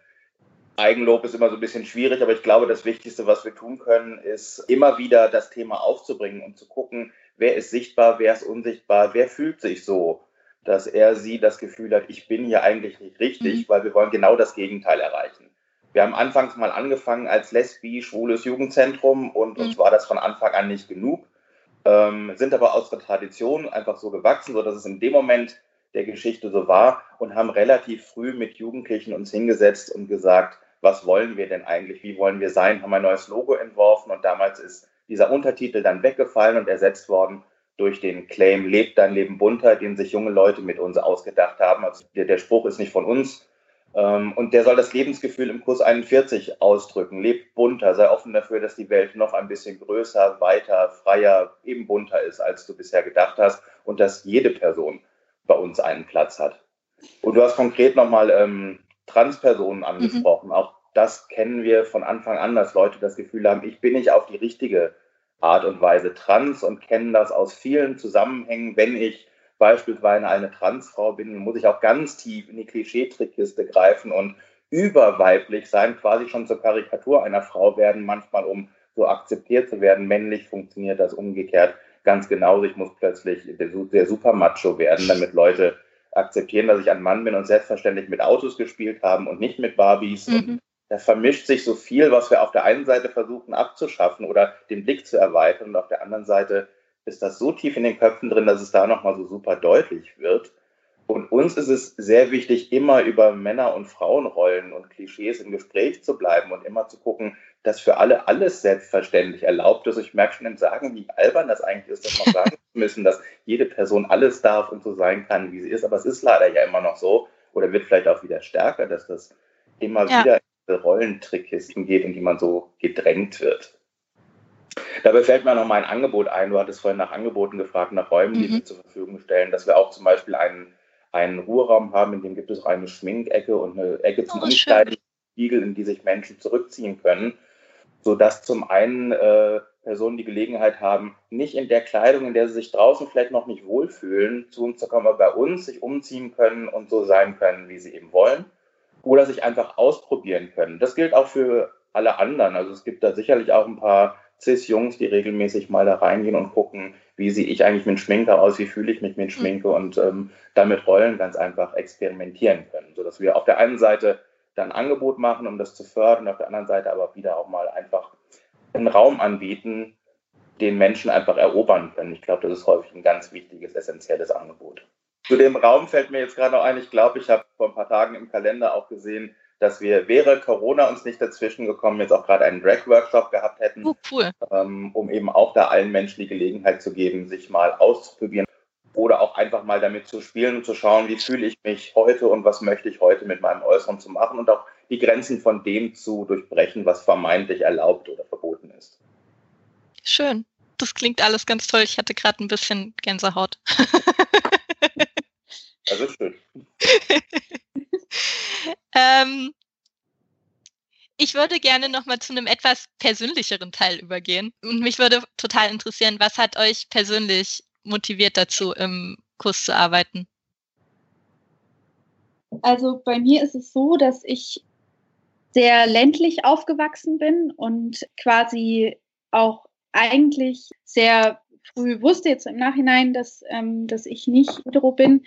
Eigenlob ist immer so ein bisschen schwierig, aber ich glaube, das Wichtigste, was wir tun können, ist immer wieder das Thema aufzubringen und zu gucken, wer ist sichtbar, wer ist unsichtbar, wer fühlt sich so, dass er sie das Gefühl hat, ich bin hier eigentlich nicht richtig, mhm. weil wir wollen genau das Gegenteil erreichen. Wir haben anfangs mal angefangen als lesbi, schwules Jugendzentrum und mhm. uns war das von Anfang an nicht genug, ähm, sind aber aus der Tradition einfach so gewachsen, sodass es in dem Moment der Geschichte so war und haben relativ früh mit Jugendlichen uns hingesetzt und gesagt, was wollen wir denn eigentlich, wie wollen wir sein, haben ein neues Logo entworfen und damals ist dieser Untertitel dann weggefallen und ersetzt worden durch den Claim Lebt dein Leben bunter, den sich junge Leute mit uns ausgedacht haben. Also der, der Spruch ist nicht von uns. Ähm, und der soll das Lebensgefühl im Kurs 41 ausdrücken. Lebt bunter, sei offen dafür, dass die Welt noch ein bisschen größer, weiter, freier, eben bunter ist, als du bisher gedacht hast und dass jede Person bei uns einen Platz hat. Und du hast konkret nochmal ähm, Transpersonen mhm. angesprochen. Mhm. Auch das kennen wir von Anfang an, dass Leute das Gefühl haben, ich bin nicht auf die richtige Art und Weise trans und kennen das aus vielen Zusammenhängen. Wenn ich beispielsweise eine Transfrau bin, muss ich auch ganz tief in die Klischeetrickkiste greifen und überweiblich sein, quasi schon zur Karikatur einer Frau werden, manchmal um so akzeptiert zu werden. Männlich funktioniert das umgekehrt ganz genauso. Ich muss plötzlich der, der Supermacho werden, damit Leute akzeptieren, dass ich ein Mann bin und selbstverständlich mit Autos gespielt haben und nicht mit Barbies. Mhm da vermischt sich so viel, was wir auf der einen Seite versuchen abzuschaffen oder den Blick zu erweitern und auf der anderen Seite ist das so tief in den Köpfen drin, dass es da nochmal so super deutlich wird. Und uns ist es sehr wichtig, immer über Männer- und Frauenrollen und Klischees im Gespräch zu bleiben und immer zu gucken, dass für alle alles selbstverständlich erlaubt ist. Ich merke schon im Sagen, wie albern das eigentlich ist, dass man sagen müssen, dass jede Person alles darf und so sein kann, wie sie ist. Aber es ist leider ja immer noch so oder wird vielleicht auch wieder stärker, dass das immer ja. wieder Rollentrickkisten geht, in die man so gedrängt wird. Dabei fällt mir noch mal ein Angebot ein. Du hattest vorhin nach Angeboten gefragt, nach Räumen, die mhm. wir zur Verfügung stellen, dass wir auch zum Beispiel einen, einen Ruheraum haben, in dem gibt es auch eine Schminkecke und eine Ecke zum oh, Spiegel, in die sich Menschen zurückziehen können, sodass zum einen äh, Personen die Gelegenheit haben, nicht in der Kleidung, in der sie sich draußen vielleicht noch nicht wohlfühlen, zu uns zu kommen, aber bei uns sich umziehen können und so sein können, wie sie eben wollen oder sich einfach ausprobieren können. Das gilt auch für alle anderen. Also es gibt da sicherlich auch ein paar Cis-Jungs, die regelmäßig mal da reingehen und gucken, wie sehe ich eigentlich mit Schminke aus, wie fühle ich mich mit Schminke mhm. und ähm, damit Rollen ganz einfach experimentieren können, sodass wir auf der einen Seite dann ein Angebot machen, um das zu fördern, auf der anderen Seite aber wieder auch mal einfach einen Raum anbieten, den Menschen einfach erobern können. Ich glaube, das ist häufig ein ganz wichtiges, essentielles Angebot. Zu dem Raum fällt mir jetzt gerade noch ein, ich glaube, ich habe vor ein paar Tagen im Kalender auch gesehen, dass wir, wäre Corona uns nicht dazwischen gekommen, jetzt auch gerade einen Drag-Workshop gehabt hätten, oh, cool. ähm, um eben auch da allen Menschen die Gelegenheit zu geben, sich mal auszuprobieren oder auch einfach mal damit zu spielen und zu schauen, wie fühle ich mich heute und was möchte ich heute mit meinem Äußeren zu machen und auch die Grenzen von dem zu durchbrechen, was vermeintlich erlaubt oder verboten ist. Schön. Das klingt alles ganz toll. Ich hatte gerade ein bisschen Gänsehaut. Das ist schön. ähm, ich würde gerne nochmal zu einem etwas persönlicheren Teil übergehen. Und mich würde total interessieren, was hat euch persönlich motiviert dazu, im Kurs zu arbeiten? Also bei mir ist es so, dass ich sehr ländlich aufgewachsen bin und quasi auch eigentlich sehr früh wusste, jetzt im Nachhinein, dass, ähm, dass ich nicht hetero bin.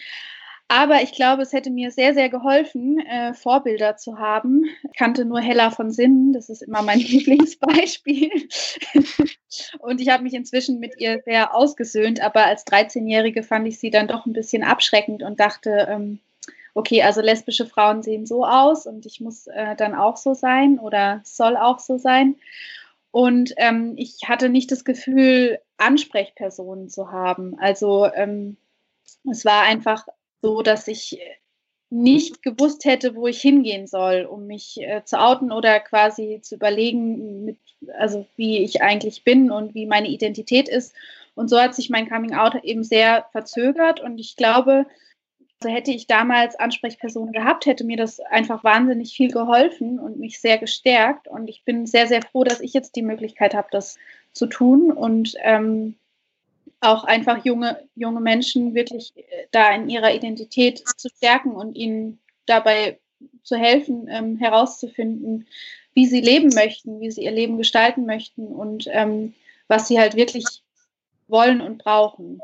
Aber ich glaube, es hätte mir sehr, sehr geholfen, äh, Vorbilder zu haben. Ich kannte nur Hella von Sinnen, das ist immer mein Lieblingsbeispiel. und ich habe mich inzwischen mit ihr sehr ausgesöhnt, aber als 13-Jährige fand ich sie dann doch ein bisschen abschreckend und dachte, ähm, okay, also lesbische Frauen sehen so aus und ich muss äh, dann auch so sein oder soll auch so sein. Und ähm, ich hatte nicht das Gefühl, Ansprechpersonen zu haben. Also ähm, es war einfach so dass ich nicht gewusst hätte, wo ich hingehen soll, um mich äh, zu outen oder quasi zu überlegen, mit, also wie ich eigentlich bin und wie meine Identität ist. Und so hat sich mein Coming Out eben sehr verzögert. Und ich glaube, also hätte ich damals Ansprechpersonen gehabt, hätte mir das einfach wahnsinnig viel geholfen und mich sehr gestärkt. Und ich bin sehr, sehr froh, dass ich jetzt die Möglichkeit habe, das zu tun. Und ähm, auch einfach junge, junge Menschen wirklich äh, da in ihrer Identität zu stärken und ihnen dabei zu helfen, ähm, herauszufinden, wie sie leben möchten, wie sie ihr Leben gestalten möchten und ähm, was sie halt wirklich wollen und brauchen.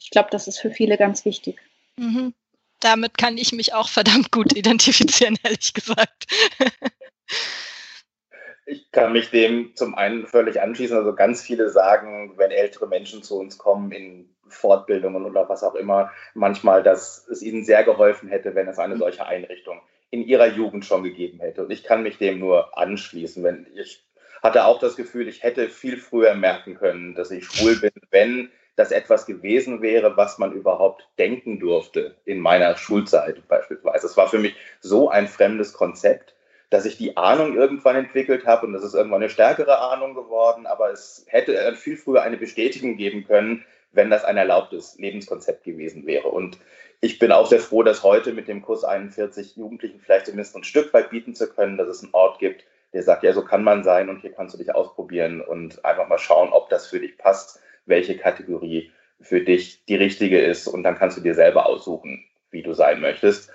Ich glaube, das ist für viele ganz wichtig. Mhm. Damit kann ich mich auch verdammt gut identifizieren, ehrlich gesagt. Ich kann mich dem zum einen völlig anschließen. Also ganz viele sagen, wenn ältere Menschen zu uns kommen in Fortbildungen oder was auch immer, manchmal, dass es ihnen sehr geholfen hätte, wenn es eine mhm. solche Einrichtung in ihrer Jugend schon gegeben hätte. Und ich kann mich dem nur anschließen. Wenn ich hatte auch das Gefühl, ich hätte viel früher merken können, dass ich schwul bin, wenn das etwas gewesen wäre, was man überhaupt denken durfte in meiner Schulzeit beispielsweise. Es war für mich so ein fremdes Konzept dass ich die Ahnung irgendwann entwickelt habe und das ist irgendwann eine stärkere Ahnung geworden, aber es hätte viel früher eine Bestätigung geben können, wenn das ein erlaubtes Lebenskonzept gewesen wäre. Und ich bin auch sehr froh, dass heute mit dem Kurs 41 Jugendlichen vielleicht zumindest ein Stück weit bieten zu können, dass es einen Ort gibt, der sagt, ja, so kann man sein und hier kannst du dich ausprobieren und einfach mal schauen, ob das für dich passt, welche Kategorie für dich die richtige ist und dann kannst du dir selber aussuchen, wie du sein möchtest.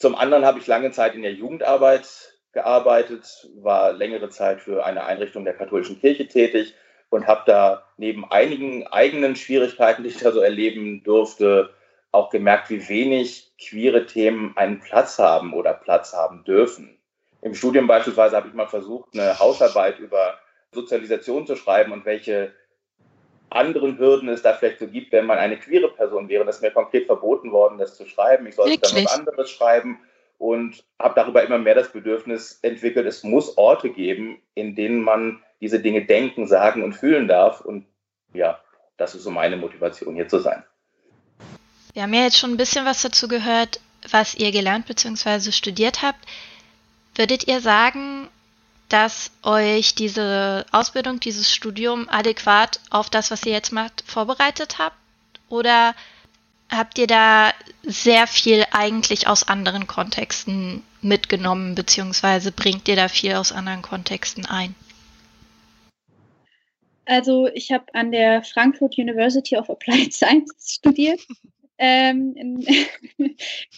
Zum anderen habe ich lange Zeit in der Jugendarbeit gearbeitet, war längere Zeit für eine Einrichtung der katholischen Kirche tätig und habe da neben einigen eigenen Schwierigkeiten, die ich da so erleben durfte, auch gemerkt, wie wenig queere Themen einen Platz haben oder Platz haben dürfen. Im Studium beispielsweise habe ich mal versucht, eine Hausarbeit über Sozialisation zu schreiben und welche anderen Hürden es da vielleicht so gibt, wenn man eine queere Person wäre. Das ist mir konkret verboten worden, das zu schreiben. Ich sollte dann was anderes schreiben und habe darüber immer mehr das Bedürfnis entwickelt, es muss Orte geben, in denen man diese Dinge denken, sagen und fühlen darf. Und ja, das ist so meine Motivation, hier zu sein. Wir haben ja jetzt schon ein bisschen was dazu gehört, was ihr gelernt bzw. studiert habt. Würdet ihr sagen, dass euch diese Ausbildung, dieses Studium adäquat auf das, was ihr jetzt macht, vorbereitet habt? Oder habt ihr da sehr viel eigentlich aus anderen Kontexten mitgenommen, beziehungsweise bringt ihr da viel aus anderen Kontexten ein? Also ich habe an der Frankfurt University of Applied Sciences studiert. Ähm,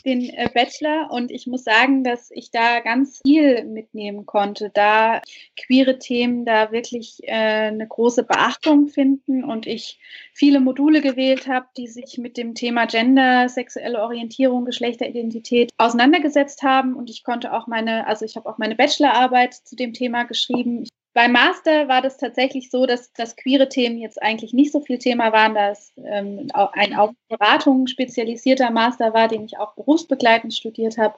den äh, Bachelor und ich muss sagen, dass ich da ganz viel mitnehmen konnte, da queere Themen da wirklich äh, eine große Beachtung finden und ich viele Module gewählt habe, die sich mit dem Thema Gender, sexuelle Orientierung, Geschlechteridentität auseinandergesetzt haben und ich konnte auch meine, also ich habe auch meine Bachelorarbeit zu dem Thema geschrieben. Beim Master war das tatsächlich so, dass, dass queere Themen jetzt eigentlich nicht so viel Thema waren, da es ähm, ein auf Beratung spezialisierter Master war, den ich auch berufsbegleitend studiert habe.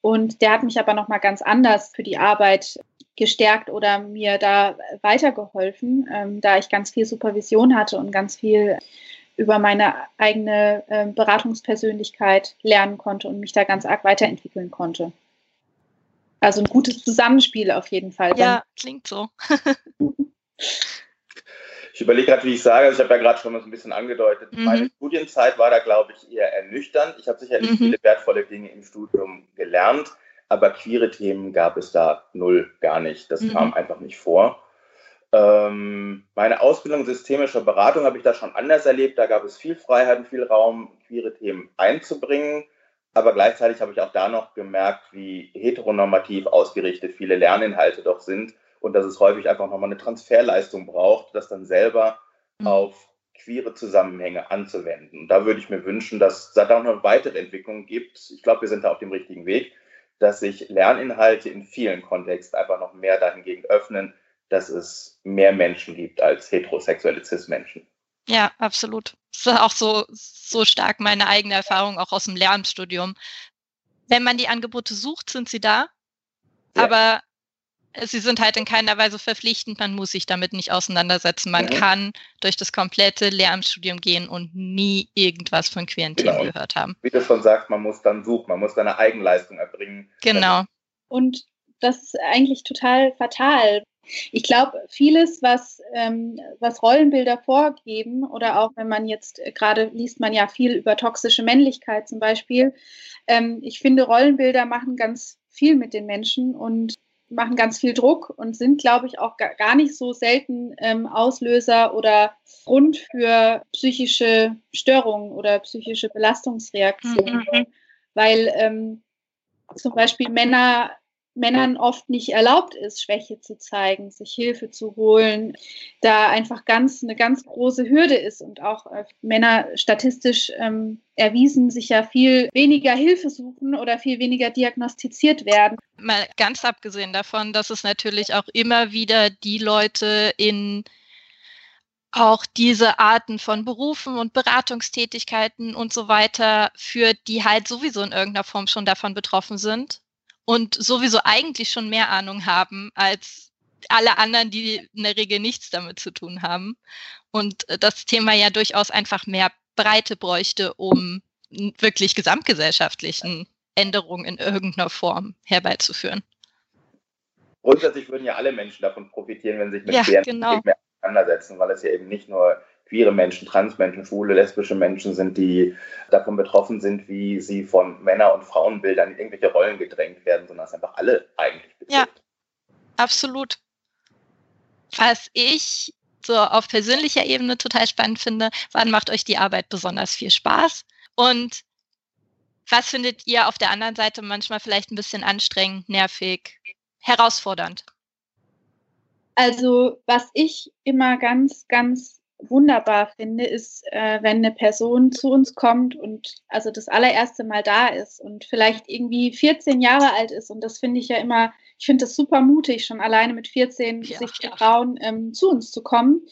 Und der hat mich aber nochmal ganz anders für die Arbeit gestärkt oder mir da weitergeholfen, ähm, da ich ganz viel Supervision hatte und ganz viel über meine eigene äh, Beratungspersönlichkeit lernen konnte und mich da ganz arg weiterentwickeln konnte. Also ein gutes Zusammenspiel auf jeden Fall. Ja, klingt so. ich überlege gerade, wie ich sage, also ich habe ja gerade schon mal so ein bisschen angedeutet, mhm. meine Studienzeit war da, glaube ich, eher ernüchternd. Ich habe sicherlich mhm. viele wertvolle Dinge im Studium gelernt, aber queere Themen gab es da null, gar nicht. Das mhm. kam einfach nicht vor. Ähm, meine Ausbildung systemischer Beratung habe ich da schon anders erlebt. Da gab es viel Freiheit und viel Raum, queere Themen einzubringen. Aber gleichzeitig habe ich auch da noch gemerkt, wie heteronormativ ausgerichtet viele Lerninhalte doch sind und dass es häufig einfach nochmal eine Transferleistung braucht, das dann selber mhm. auf queere Zusammenhänge anzuwenden. Und da würde ich mir wünschen, dass es da auch noch weitere Entwicklungen gibt. Ich glaube, wir sind da auf dem richtigen Weg, dass sich Lerninhalte in vielen Kontexten einfach noch mehr dahingegen öffnen, dass es mehr Menschen gibt als heterosexuelle Cis-Menschen. Ja, absolut. Das ist auch so, so stark meine eigene Erfahrung auch aus dem Lehramtsstudium. Wenn man die Angebote sucht, sind sie da, ja. aber sie sind halt in keiner Weise verpflichtend. Man muss sich damit nicht auseinandersetzen. Man ja. kann durch das komplette Lehramtsstudium gehen und nie irgendwas von queeren genau. Themen gehört haben. Wie du schon sagst, man muss dann suchen, man muss seine Eigenleistung erbringen. Genau. Und das ist eigentlich total fatal, ich glaube, vieles, was, ähm, was Rollenbilder vorgeben, oder auch wenn man jetzt äh, gerade liest man ja viel über toxische Männlichkeit zum Beispiel. Ähm, ich finde, Rollenbilder machen ganz viel mit den Menschen und machen ganz viel Druck und sind, glaube ich, auch gar nicht so selten ähm, Auslöser oder Grund für psychische Störungen oder psychische Belastungsreaktionen. Mhm. Weil ähm, zum Beispiel Männer Männern oft nicht erlaubt ist, Schwäche zu zeigen, sich Hilfe zu holen, da einfach ganz eine ganz große Hürde ist und auch äh, Männer statistisch ähm, erwiesen sich ja viel weniger Hilfe suchen oder viel weniger diagnostiziert werden. Mal ganz abgesehen davon, dass es natürlich auch immer wieder die Leute in auch diese Arten von Berufen und Beratungstätigkeiten und so weiter führt, die halt sowieso in irgendeiner Form schon davon betroffen sind und sowieso eigentlich schon mehr Ahnung haben als alle anderen, die in der Regel nichts damit zu tun haben. Und das Thema ja durchaus einfach mehr Breite bräuchte, um wirklich gesamtgesellschaftlichen Änderungen in irgendeiner Form herbeizuführen. Grundsätzlich würden ja alle Menschen davon profitieren, wenn sie sich mit ja, genau. mehr auseinandersetzen, weil es ja eben nicht nur queere Menschen, Transmenschen, schwule, lesbische Menschen sind, die davon betroffen sind, wie sie von Männer- und Frauenbildern in irgendwelche Rollen gedrängt werden, sondern es einfach alle eigentlich betrifft. Ja, absolut. Was ich so auf persönlicher Ebene total spannend finde, wann macht euch die Arbeit besonders viel Spaß? Und was findet ihr auf der anderen Seite manchmal vielleicht ein bisschen anstrengend, nervig, herausfordernd? Also, was ich immer ganz, ganz wunderbar finde, ist, äh, wenn eine Person zu uns kommt und also das allererste Mal da ist und vielleicht irgendwie 14 Jahre alt ist. Und das finde ich ja immer, ich finde das super mutig, schon alleine mit 14 ja, sich zu trauen, ähm, zu uns zu kommen.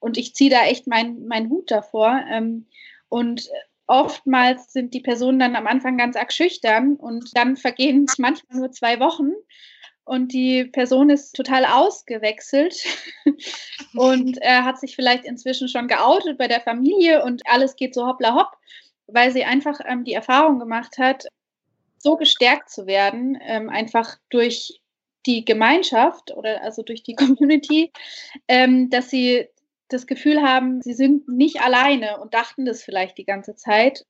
Und ich ziehe da echt meinen mein Hut davor. Ähm, und oftmals sind die Personen dann am Anfang ganz arg schüchtern und dann vergehen es manchmal nur zwei Wochen und die Person ist total ausgewechselt und er hat sich vielleicht inzwischen schon geoutet bei der Familie und alles geht so hoppla hopp, weil sie einfach ähm, die Erfahrung gemacht hat, so gestärkt zu werden, ähm, einfach durch die Gemeinschaft oder also durch die Community, ähm, dass sie das Gefühl haben, sie sind nicht alleine und dachten das vielleicht die ganze Zeit.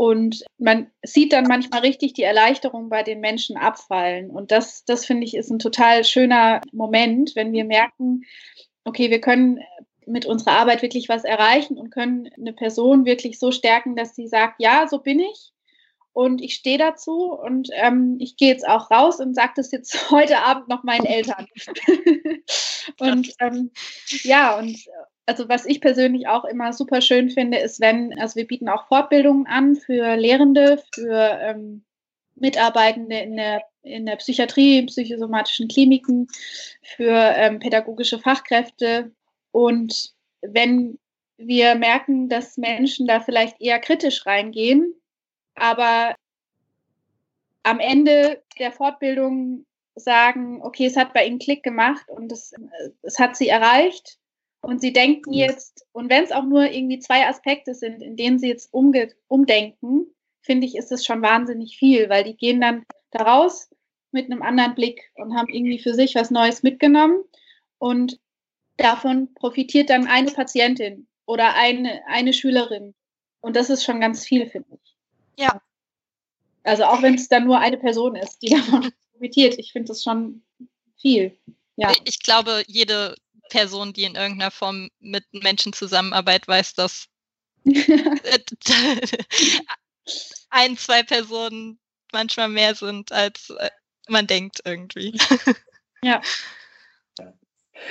Und man sieht dann manchmal richtig die Erleichterung bei den Menschen abfallen. Und das, das finde ich, ist ein total schöner Moment, wenn wir merken, okay, wir können mit unserer Arbeit wirklich was erreichen und können eine Person wirklich so stärken, dass sie sagt, ja, so bin ich und ich stehe dazu und ähm, ich gehe jetzt auch raus und sage das jetzt heute Abend noch meinen Eltern. und ähm, ja, und also was ich persönlich auch immer super schön finde, ist, wenn, also wir bieten auch Fortbildungen an für Lehrende, für ähm, Mitarbeitende in der, in der Psychiatrie, psychosomatischen Kliniken, für ähm, pädagogische Fachkräfte. Und wenn wir merken, dass Menschen da vielleicht eher kritisch reingehen, aber am Ende der Fortbildung sagen, okay, es hat bei ihnen Klick gemacht und es, es hat sie erreicht und sie denken jetzt, und wenn es auch nur irgendwie zwei Aspekte sind, in denen sie jetzt umge umdenken, finde ich, ist es schon wahnsinnig viel, weil die gehen dann daraus mit einem anderen Blick und haben irgendwie für sich was Neues mitgenommen und davon profitiert dann eine Patientin oder eine, eine Schülerin. Und das ist schon ganz viel, finde ich. Ja. Also auch wenn es dann nur eine Person ist, die davon profitiert. Ich finde das schon viel. Ja. Ich glaube, jede Person, die in irgendeiner Form mit Menschen zusammenarbeitet, weiß, dass ein, zwei Personen manchmal mehr sind, als äh, man denkt irgendwie. Ja.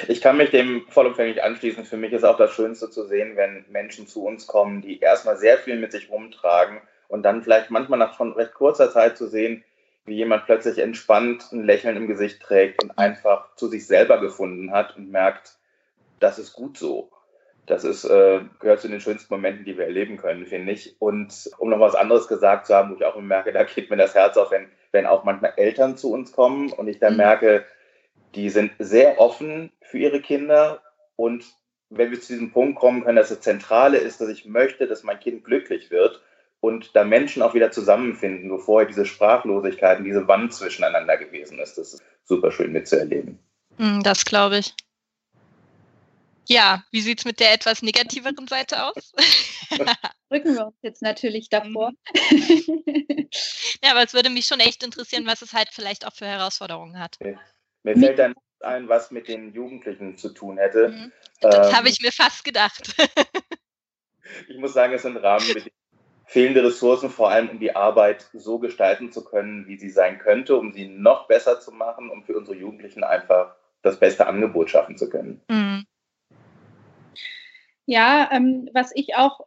Ich kann mich dem vollumfänglich anschließen. Für mich ist auch das Schönste zu sehen, wenn Menschen zu uns kommen, die erstmal sehr viel mit sich rumtragen und dann vielleicht manchmal nach schon recht kurzer Zeit zu sehen, wie jemand plötzlich entspannt ein Lächeln im Gesicht trägt und einfach zu sich selber gefunden hat und merkt, das ist gut so. Das ist, äh, gehört zu den schönsten Momenten, die wir erleben können, finde ich. Und um noch was anderes gesagt zu haben, wo ich auch merke, da geht mir das Herz auf, wenn, wenn auch manchmal Eltern zu uns kommen und ich dann mhm. merke, die sind sehr offen für ihre Kinder und wenn wir zu diesem Punkt kommen können, dass das Zentrale ist, dass ich möchte, dass mein Kind glücklich wird und da Menschen auch wieder zusammenfinden, wo vorher diese Sprachlosigkeit und diese Wand zwischeneinander gewesen ist. Das ist super schön mitzuerleben. Hm, das glaube ich. Ja, wie sieht es mit der etwas negativeren Seite aus? Drücken wir uns jetzt natürlich davor. Mhm. ja, aber es würde mich schon echt interessieren, was es halt vielleicht auch für Herausforderungen hat. Okay. Mir fällt dann ein, was mit den Jugendlichen zu tun hätte. Mhm. Das ähm, habe ich mir fast gedacht. ich muss sagen, es sind Rahmenbedingungen, fehlende Ressourcen, vor allem um die Arbeit so gestalten zu können, wie sie sein könnte, um sie noch besser zu machen, um für unsere Jugendlichen einfach das beste Angebot schaffen zu können. Mhm. Ja, ähm, was ich auch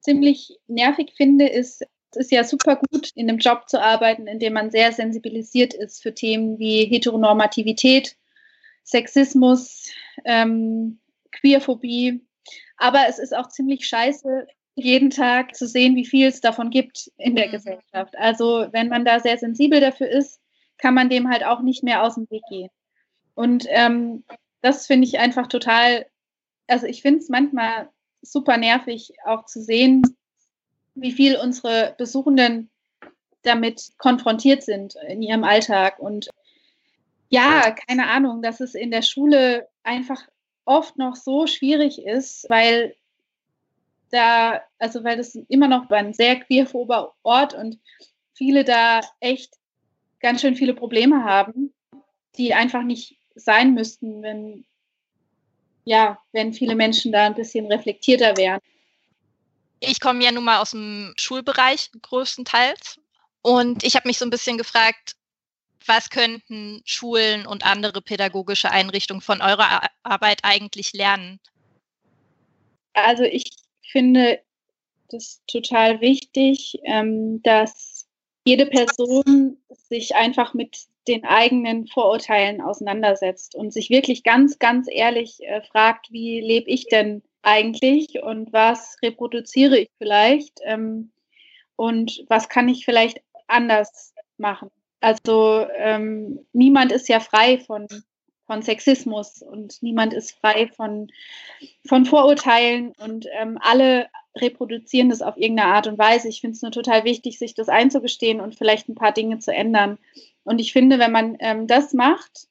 ziemlich nervig finde, ist, es ist ja super gut, in einem Job zu arbeiten, in dem man sehr sensibilisiert ist für Themen wie Heteronormativität, Sexismus, ähm, Queerphobie. Aber es ist auch ziemlich scheiße, jeden Tag zu sehen, wie viel es davon gibt in der mhm. Gesellschaft. Also wenn man da sehr sensibel dafür ist, kann man dem halt auch nicht mehr aus dem Weg gehen. Und ähm, das finde ich einfach total, also ich finde es manchmal super nervig auch zu sehen, wie viel unsere Besuchenden damit konfrontiert sind in ihrem Alltag. Und ja, keine Ahnung, dass es in der Schule einfach oft noch so schwierig ist, weil da, also weil das immer noch ein sehr queerphober Ort und viele da echt ganz schön viele Probleme haben, die einfach nicht sein müssten, wenn ja, wenn viele Menschen da ein bisschen reflektierter wären. Ich komme ja nun mal aus dem Schulbereich größtenteils und ich habe mich so ein bisschen gefragt, was könnten Schulen und andere pädagogische Einrichtungen von eurer Arbeit eigentlich lernen? Also ich finde das total wichtig, ähm, dass jede Person sich einfach mit den eigenen Vorurteilen auseinandersetzt und sich wirklich ganz, ganz ehrlich äh, fragt, wie lebe ich denn eigentlich und was reproduziere ich vielleicht ähm, und was kann ich vielleicht anders machen. Also ähm, niemand ist ja frei von von Sexismus und niemand ist frei von, von Vorurteilen und ähm, alle reproduzieren das auf irgendeine Art und Weise. Ich finde es nur total wichtig, sich das einzugestehen und vielleicht ein paar Dinge zu ändern. Und ich finde, wenn man ähm, das macht,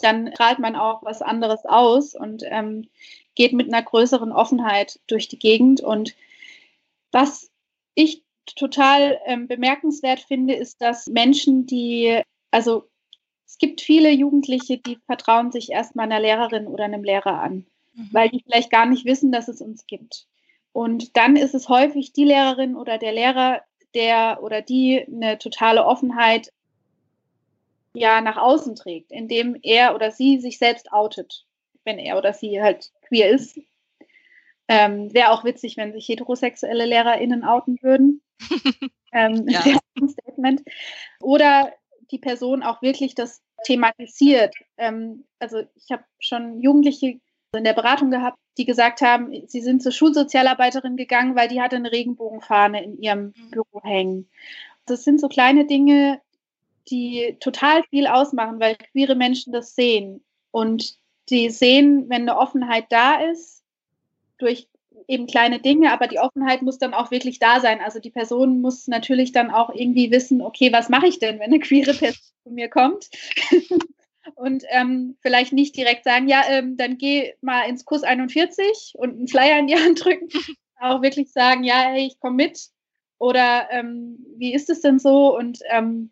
dann strahlt man auch was anderes aus und ähm, geht mit einer größeren Offenheit durch die Gegend. Und was ich total ähm, bemerkenswert finde, ist, dass Menschen, die, also es gibt viele Jugendliche, die vertrauen sich erstmal einer Lehrerin oder einem Lehrer an. mhm. weil die vielleicht gar nicht wissen, dass es uns gibt. Und dann ist es häufig die Lehrerin oder der Lehrer, der oder die eine totale Offenheit ja nach außen trägt, indem er oder sie sich selbst outet, wenn er oder sie halt queer ist. Ähm, Wäre auch witzig, wenn sich heterosexuelle LehrerInnen outen würden. ähm, ja. Statement. Oder die Person auch wirklich das thematisiert. Ähm, also ich habe schon Jugendliche in der Beratung gehabt, die gesagt haben, sie sind zur Schulsozialarbeiterin gegangen, weil die hatte eine Regenbogenfahne in ihrem mhm. Büro hängen. Das sind so kleine Dinge, die total viel ausmachen, weil queere Menschen das sehen. Und die sehen, wenn eine Offenheit da ist, durch eben kleine Dinge, aber die Offenheit muss dann auch wirklich da sein. Also die Person muss natürlich dann auch irgendwie wissen, okay, was mache ich denn, wenn eine queere Person zu mir kommt? und ähm, vielleicht nicht direkt sagen, ja, ähm, dann geh mal ins Kurs 41 und einen Flyer in die Hand drücken, auch wirklich sagen, ja, hey, ich komme mit oder ähm, wie ist es denn so und ähm,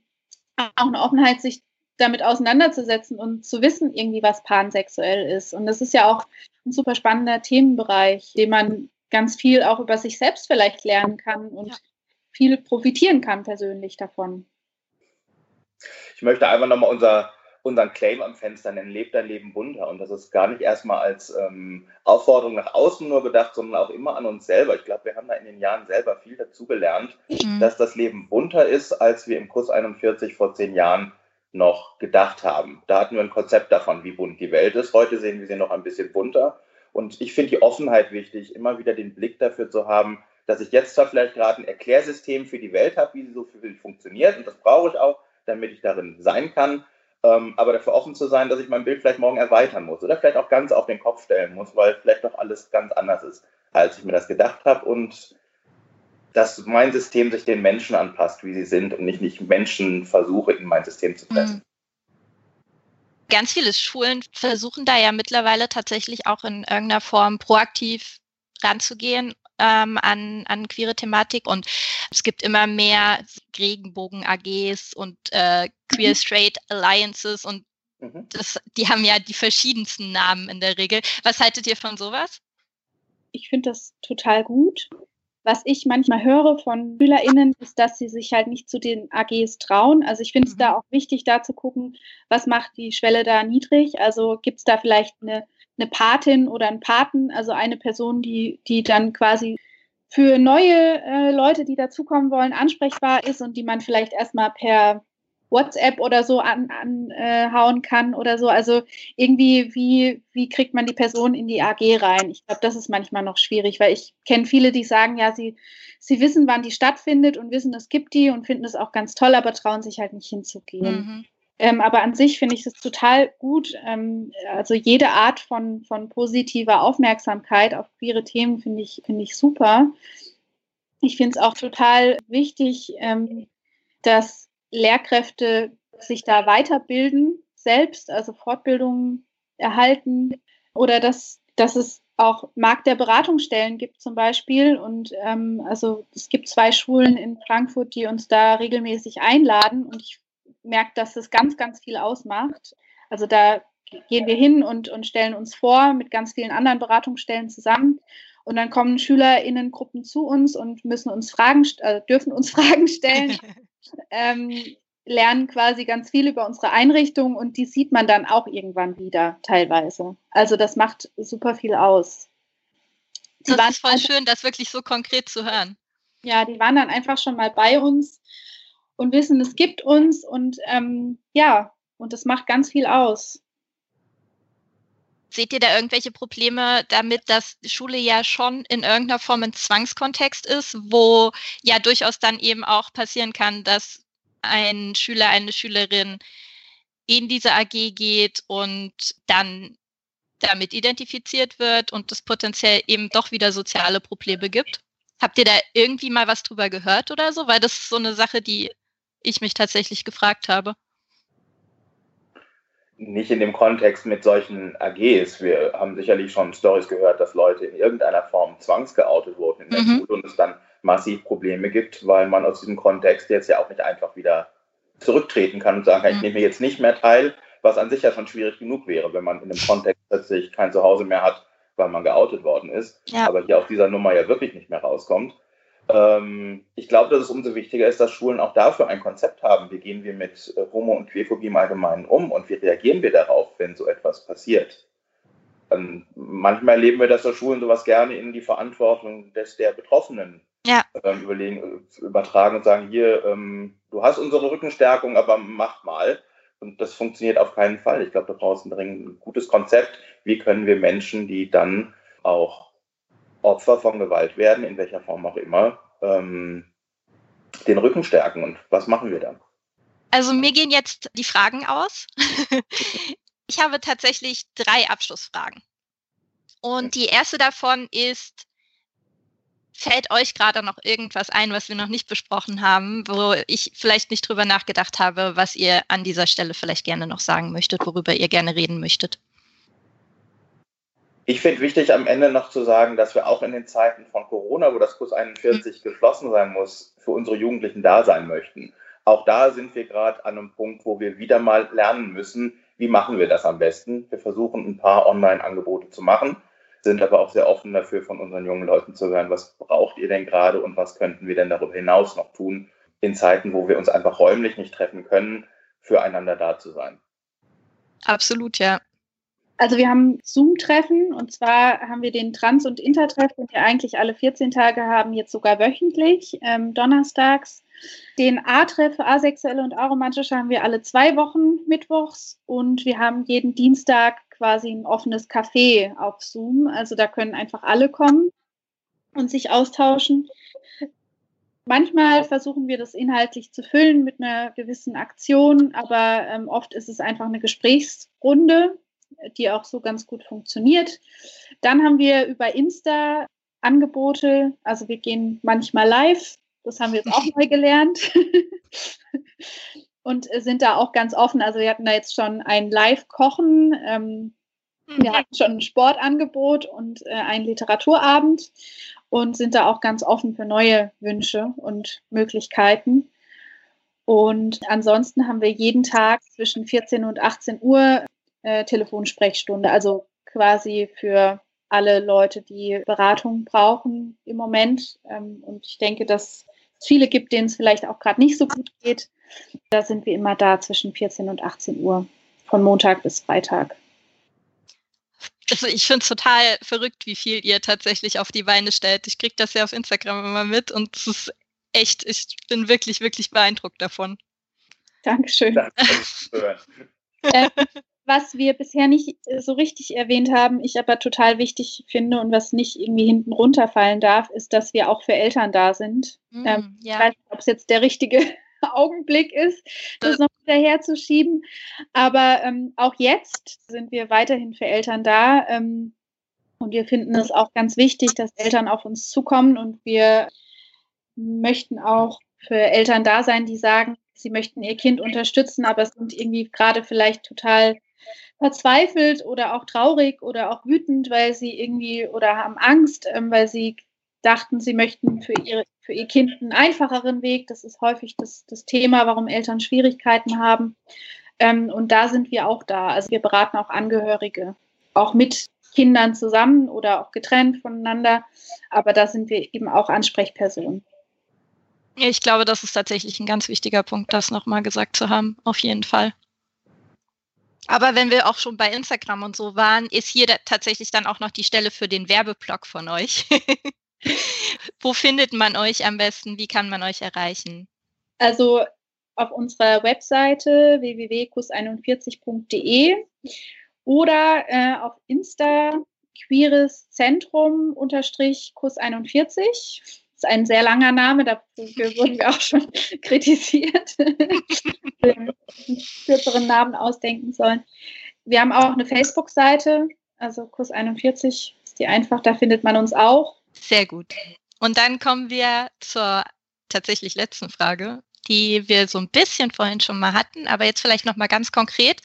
auch eine Offenheit, sich damit auseinanderzusetzen und zu wissen irgendwie, was pansexuell ist. Und das ist ja auch ein super spannender Themenbereich, den man ganz viel auch über sich selbst vielleicht lernen kann und ja. viel profitieren kann persönlich davon. Ich möchte einfach nochmal unser unseren Claim am Fenster nennen, lebt dein Leben bunter. Und das ist gar nicht erstmal als ähm, Aufforderung nach außen nur gedacht, sondern auch immer an uns selber. Ich glaube, wir haben da in den Jahren selber viel dazugelernt, mhm. dass das Leben bunter ist, als wir im Kurs 41 vor zehn Jahren noch gedacht haben. Da hatten wir ein Konzept davon, wie bunt die Welt ist. Heute sehen wir sie noch ein bisschen bunter. Und ich finde die Offenheit wichtig, immer wieder den Blick dafür zu haben, dass ich jetzt zwar vielleicht gerade ein Erklärsystem für die Welt habe, wie sie so für mich funktioniert, und das brauche ich auch, damit ich darin sein kann, ähm, aber dafür offen zu sein, dass ich mein Bild vielleicht morgen erweitern muss oder vielleicht auch ganz auf den Kopf stellen muss, weil vielleicht doch alles ganz anders ist, als ich mir das gedacht habe und dass mein System sich den Menschen anpasst, wie sie sind und ich nicht Menschen versuche, in mein System zu pressen. Mhm. Ganz viele Schulen versuchen da ja mittlerweile tatsächlich auch in irgendeiner Form proaktiv ranzugehen ähm, an, an queere Thematik und es gibt immer mehr Regenbogen-AGs und äh, Queer mhm. Straight Alliances und mhm. das, die haben ja die verschiedensten Namen in der Regel. Was haltet ihr von sowas? Ich finde das total gut. Was ich manchmal höre von SchülerInnen, ist, dass sie sich halt nicht zu den AGs trauen. Also ich finde es mhm. da auch wichtig, da zu gucken, was macht die Schwelle da niedrig. Also gibt es da vielleicht eine eine Patin oder einen Paten, also eine Person, die, die dann quasi für neue äh, Leute, die dazukommen wollen, ansprechbar ist und die man vielleicht erstmal per WhatsApp oder so anhauen an, äh, kann oder so. Also irgendwie, wie, wie kriegt man die Person in die AG rein? Ich glaube, das ist manchmal noch schwierig, weil ich kenne viele, die sagen, ja, sie, sie wissen, wann die stattfindet und wissen, es gibt die und finden es auch ganz toll, aber trauen sich halt nicht hinzugehen. Mhm. Ähm, aber an sich finde ich es total gut. Ähm, also jede Art von, von positiver Aufmerksamkeit auf queere Themen finde ich, finde ich super. Ich finde es auch total wichtig, ähm, dass Lehrkräfte sich da weiterbilden, selbst, also Fortbildungen erhalten oder dass, dass es auch Markt der Beratungsstellen gibt zum Beispiel. Und ähm, also es gibt zwei Schulen in Frankfurt, die uns da regelmäßig einladen. Und ich merkt, dass es ganz, ganz viel ausmacht. Also da gehen wir hin und, und stellen uns vor mit ganz vielen anderen Beratungsstellen zusammen. Und dann kommen SchülerInnengruppen zu uns und müssen uns Fragen, äh, dürfen uns Fragen stellen, ähm, lernen quasi ganz viel über unsere Einrichtung und die sieht man dann auch irgendwann wieder teilweise. Also das macht super viel aus. Die das ist voll schön, das wirklich so konkret zu hören. Ja, die waren dann einfach schon mal bei uns und wissen, es gibt uns und ähm, ja, und das macht ganz viel aus. Seht ihr da irgendwelche Probleme damit, dass Schule ja schon in irgendeiner Form ein Zwangskontext ist, wo ja durchaus dann eben auch passieren kann, dass ein Schüler, eine Schülerin in diese AG geht und dann damit identifiziert wird und es potenziell eben doch wieder soziale Probleme gibt? Habt ihr da irgendwie mal was drüber gehört oder so? Weil das ist so eine Sache, die ich mich tatsächlich gefragt habe. Nicht in dem Kontext mit solchen AGs. Wir haben sicherlich schon Stories gehört, dass Leute in irgendeiner Form zwangsgeoutet wurden in der mhm. Schule und es dann massiv Probleme gibt, weil man aus diesem Kontext jetzt ja auch nicht einfach wieder zurücktreten kann und sagen kann, mhm. ich nehme jetzt nicht mehr teil, was an sich ja schon schwierig genug wäre, wenn man in einem Kontext plötzlich kein Zuhause mehr hat weil man geoutet worden ist, ja. aber hier aus dieser Nummer ja wirklich nicht mehr rauskommt. Ähm, ich glaube, dass es umso wichtiger ist, dass Schulen auch dafür ein Konzept haben. Wie gehen wir mit Homo- und Queerphobie im Allgemeinen um und wie reagieren wir darauf, wenn so etwas passiert? Und manchmal erleben wir, dass der Schulen sowas gerne in die Verantwortung des der Betroffenen ja. ähm, überlegen, übertragen und sagen, hier, ähm, du hast unsere Rückenstärkung, aber mach mal. Und das funktioniert auf keinen Fall. Ich glaube, da brauchst du ein gutes Konzept. Wie können wir Menschen, die dann auch Opfer von Gewalt werden, in welcher Form auch immer, ähm, den Rücken stärken? Und was machen wir dann? Also mir gehen jetzt die Fragen aus. ich habe tatsächlich drei Abschlussfragen. Und die erste davon ist, fällt euch gerade noch irgendwas ein, was wir noch nicht besprochen haben, wo ich vielleicht nicht drüber nachgedacht habe, was ihr an dieser Stelle vielleicht gerne noch sagen möchtet, worüber ihr gerne reden möchtet? Ich finde wichtig, am Ende noch zu sagen, dass wir auch in den Zeiten von Corona, wo das Kurs 41 mhm. geschlossen sein muss, für unsere Jugendlichen da sein möchten. Auch da sind wir gerade an einem Punkt, wo wir wieder mal lernen müssen, wie machen wir das am besten. Wir versuchen ein paar Online-Angebote zu machen sind aber auch sehr offen dafür, von unseren jungen Leuten zu hören, was braucht ihr denn gerade und was könnten wir denn darüber hinaus noch tun, in Zeiten, wo wir uns einfach räumlich nicht treffen können, füreinander da zu sein. Absolut, ja. Also wir haben Zoom-Treffen und zwar haben wir den Trans- und Intertreff, den wir eigentlich alle 14 Tage haben, jetzt sogar wöchentlich, ähm, donnerstags. Den A-Treff für Asexuelle und Aromantische haben wir alle zwei Wochen mittwochs und wir haben jeden Dienstag quasi ein offenes Café auf Zoom. Also da können einfach alle kommen und sich austauschen. Manchmal versuchen wir das inhaltlich zu füllen mit einer gewissen Aktion, aber ähm, oft ist es einfach eine Gesprächsrunde, die auch so ganz gut funktioniert. Dann haben wir über Insta Angebote, also wir gehen manchmal live, das haben wir jetzt auch neu gelernt. und sind da auch ganz offen. Also wir hatten da jetzt schon ein Live-Kochen, ähm, mhm. wir hatten schon ein Sportangebot und äh, einen Literaturabend und sind da auch ganz offen für neue Wünsche und Möglichkeiten. Und ansonsten haben wir jeden Tag zwischen 14 und 18 Uhr äh, Telefonsprechstunde, also quasi für alle Leute, die Beratung brauchen im Moment. Ähm, und ich denke, dass es viele gibt, denen es vielleicht auch gerade nicht so gut geht. Da sind wir immer da zwischen 14 und 18 Uhr, von Montag bis Freitag. Also ich finde es total verrückt, wie viel ihr tatsächlich auf die Beine stellt. Ich kriege das ja auf Instagram immer mit und es ist echt, ich bin wirklich, wirklich beeindruckt davon. Dankeschön. Danke. äh, was wir bisher nicht äh, so richtig erwähnt haben, ich aber total wichtig finde und was nicht irgendwie hinten runterfallen darf, ist, dass wir auch für Eltern da sind. Mm, ähm, ja. Ich weiß nicht, ob es jetzt der richtige Augenblick ist, das noch hinterher zu schieben. Aber ähm, auch jetzt sind wir weiterhin für Eltern da. Ähm, und wir finden es auch ganz wichtig, dass Eltern auf uns zukommen. Und wir möchten auch für Eltern da sein, die sagen, sie möchten ihr Kind unterstützen, aber sind irgendwie gerade vielleicht total verzweifelt oder auch traurig oder auch wütend, weil sie irgendwie oder haben Angst, ähm, weil sie dachten, sie möchten für, ihre, für ihr Kind einen einfacheren Weg. Das ist häufig das, das Thema, warum Eltern Schwierigkeiten haben. Ähm, und da sind wir auch da. Also wir beraten auch Angehörige, auch mit Kindern zusammen oder auch getrennt voneinander. Aber da sind wir eben auch Ansprechpersonen. Ich glaube, das ist tatsächlich ein ganz wichtiger Punkt, das nochmal gesagt zu haben. Auf jeden Fall. Aber wenn wir auch schon bei Instagram und so waren, ist hier tatsächlich dann auch noch die Stelle für den Werbeblock von euch. Wo findet man euch am besten? Wie kann man euch erreichen? Also auf unserer Webseite www.kus41.de oder äh, auf Insta queereszentrum-kuss41. Das ist ein sehr langer Name, dafür wurden wir auch schon kritisiert. den kürzeren Namen ausdenken sollen. Wir haben auch eine Facebook-Seite, also Kurs 41 ist die einfach, da findet man uns auch. Sehr gut. Und dann kommen wir zur tatsächlich letzten Frage, die wir so ein bisschen vorhin schon mal hatten, aber jetzt vielleicht nochmal ganz konkret.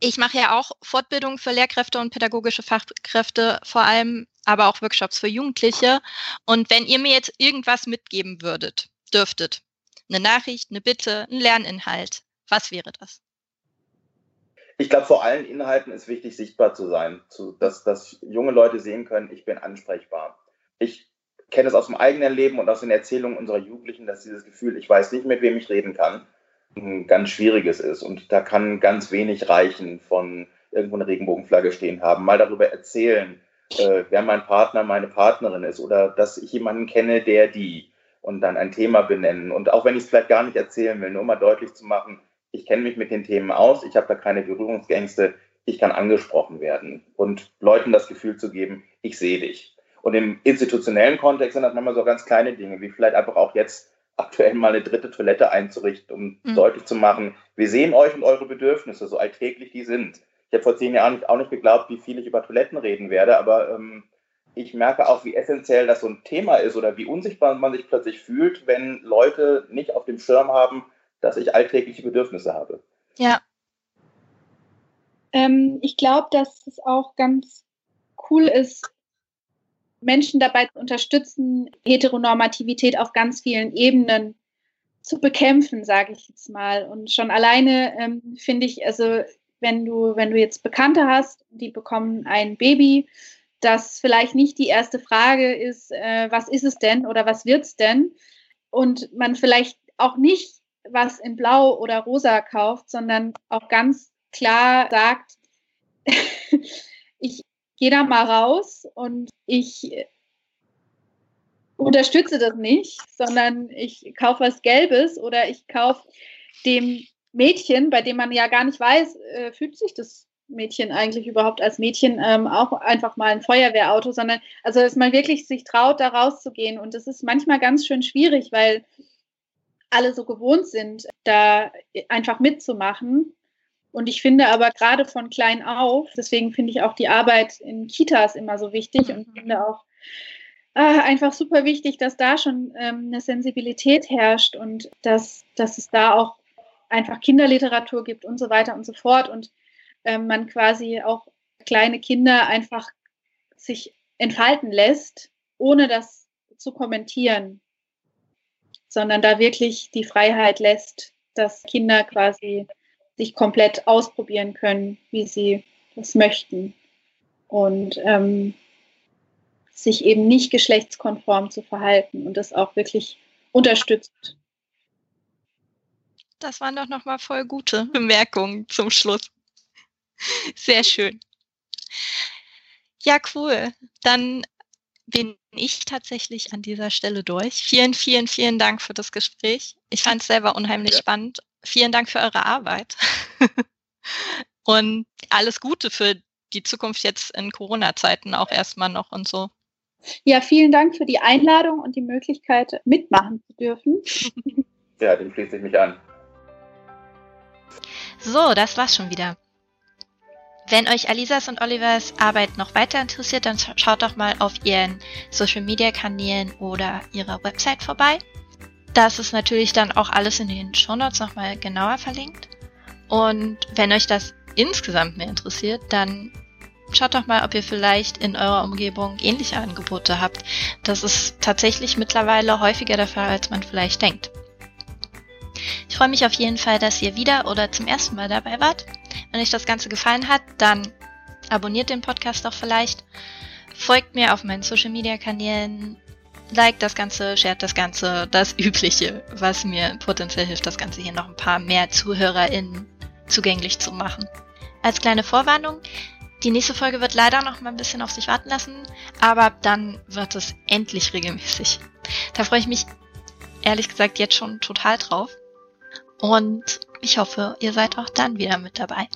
Ich mache ja auch Fortbildung für Lehrkräfte und pädagogische Fachkräfte, vor allem aber auch Workshops für Jugendliche. Und wenn ihr mir jetzt irgendwas mitgeben würdet, dürftet, eine Nachricht, eine Bitte, ein Lerninhalt, was wäre das? ich glaube, vor allen Inhalten ist wichtig, sichtbar zu sein, zu, dass, dass junge Leute sehen können, ich bin ansprechbar. Ich kenne es aus dem eigenen Leben und aus den Erzählungen unserer Jugendlichen, dass dieses Gefühl, ich weiß nicht, mit wem ich reden kann, ein ganz schwieriges ist. Und da kann ganz wenig reichen von irgendwo eine Regenbogenflagge stehen haben, mal darüber erzählen, äh, wer mein Partner, meine Partnerin ist oder dass ich jemanden kenne, der die und dann ein Thema benennen. Und auch wenn ich es vielleicht gar nicht erzählen will, nur mal deutlich zu machen, ich kenne mich mit den Themen aus, ich habe da keine Berührungsängste, ich kann angesprochen werden und Leuten das Gefühl zu geben, ich sehe dich. Und im institutionellen Kontext sind das manchmal so ganz kleine Dinge, wie vielleicht einfach auch jetzt aktuell mal eine dritte Toilette einzurichten, um mhm. deutlich zu machen, wir sehen euch und eure Bedürfnisse, so alltäglich die sind. Ich habe vor zehn Jahren auch nicht geglaubt, wie viel ich über Toiletten reden werde, aber ähm, ich merke auch, wie essentiell das so ein Thema ist oder wie unsichtbar man sich plötzlich fühlt, wenn Leute nicht auf dem Schirm haben, dass ich alltägliche Bedürfnisse habe. Ja. Ähm, ich glaube, dass es auch ganz cool ist, Menschen dabei zu unterstützen, Heteronormativität auf ganz vielen Ebenen zu bekämpfen, sage ich jetzt mal. Und schon alleine ähm, finde ich, also wenn du, wenn du jetzt Bekannte hast, die bekommen ein Baby, das vielleicht nicht die erste Frage ist, äh, was ist es denn oder was wird es denn? Und man vielleicht auch nicht was in Blau oder Rosa kauft, sondern auch ganz klar sagt, ich gehe da mal raus und ich unterstütze das nicht, sondern ich kaufe was Gelbes oder ich kaufe dem Mädchen, bei dem man ja gar nicht weiß, äh, fühlt sich das Mädchen eigentlich überhaupt als Mädchen ähm, auch einfach mal ein Feuerwehrauto, sondern also dass man wirklich sich traut, da rauszugehen. Und das ist manchmal ganz schön schwierig, weil alle so gewohnt sind, da einfach mitzumachen. Und ich finde aber gerade von klein auf, deswegen finde ich auch die Arbeit in Kitas immer so wichtig und mhm. finde auch äh, einfach super wichtig, dass da schon ähm, eine Sensibilität herrscht und dass, dass es da auch einfach Kinderliteratur gibt und so weiter und so fort. Und ähm, man quasi auch kleine Kinder einfach sich entfalten lässt, ohne das zu kommentieren sondern da wirklich die Freiheit lässt, dass Kinder quasi sich komplett ausprobieren können, wie sie das möchten. Und ähm, sich eben nicht geschlechtskonform zu verhalten und das auch wirklich unterstützt. Das waren doch nochmal voll gute Bemerkungen zum Schluss. Sehr schön. Ja, cool. Dann bin ich tatsächlich an dieser Stelle durch. Vielen, vielen, vielen Dank für das Gespräch. Ich fand es selber unheimlich ja. spannend. Vielen Dank für eure Arbeit. und alles Gute für die Zukunft jetzt in Corona-Zeiten auch erstmal noch und so. Ja, vielen Dank für die Einladung und die Möglichkeit, mitmachen zu dürfen. ja, dem schließe ich mich an. So, das war's schon wieder. Wenn euch Alisas und Olivers Arbeit noch weiter interessiert, dann schaut doch mal auf ihren Social Media Kanälen oder ihrer Website vorbei. Das ist natürlich dann auch alles in den Shownotes nochmal genauer verlinkt. Und wenn euch das insgesamt mehr interessiert, dann schaut doch mal, ob ihr vielleicht in eurer Umgebung ähnliche Angebote habt. Das ist tatsächlich mittlerweile häufiger der Fall, als man vielleicht denkt. Ich freue mich auf jeden Fall, dass ihr wieder oder zum ersten Mal dabei wart. Wenn euch das Ganze gefallen hat, dann abonniert den Podcast doch vielleicht, folgt mir auf meinen Social Media Kanälen, liked das Ganze, shared das Ganze, das Übliche, was mir potenziell hilft, das Ganze hier noch ein paar mehr ZuhörerInnen zugänglich zu machen. Als kleine Vorwarnung, die nächste Folge wird leider noch mal ein bisschen auf sich warten lassen, aber dann wird es endlich regelmäßig. Da freue ich mich ehrlich gesagt jetzt schon total drauf. Und ich hoffe, ihr seid auch dann wieder mit dabei.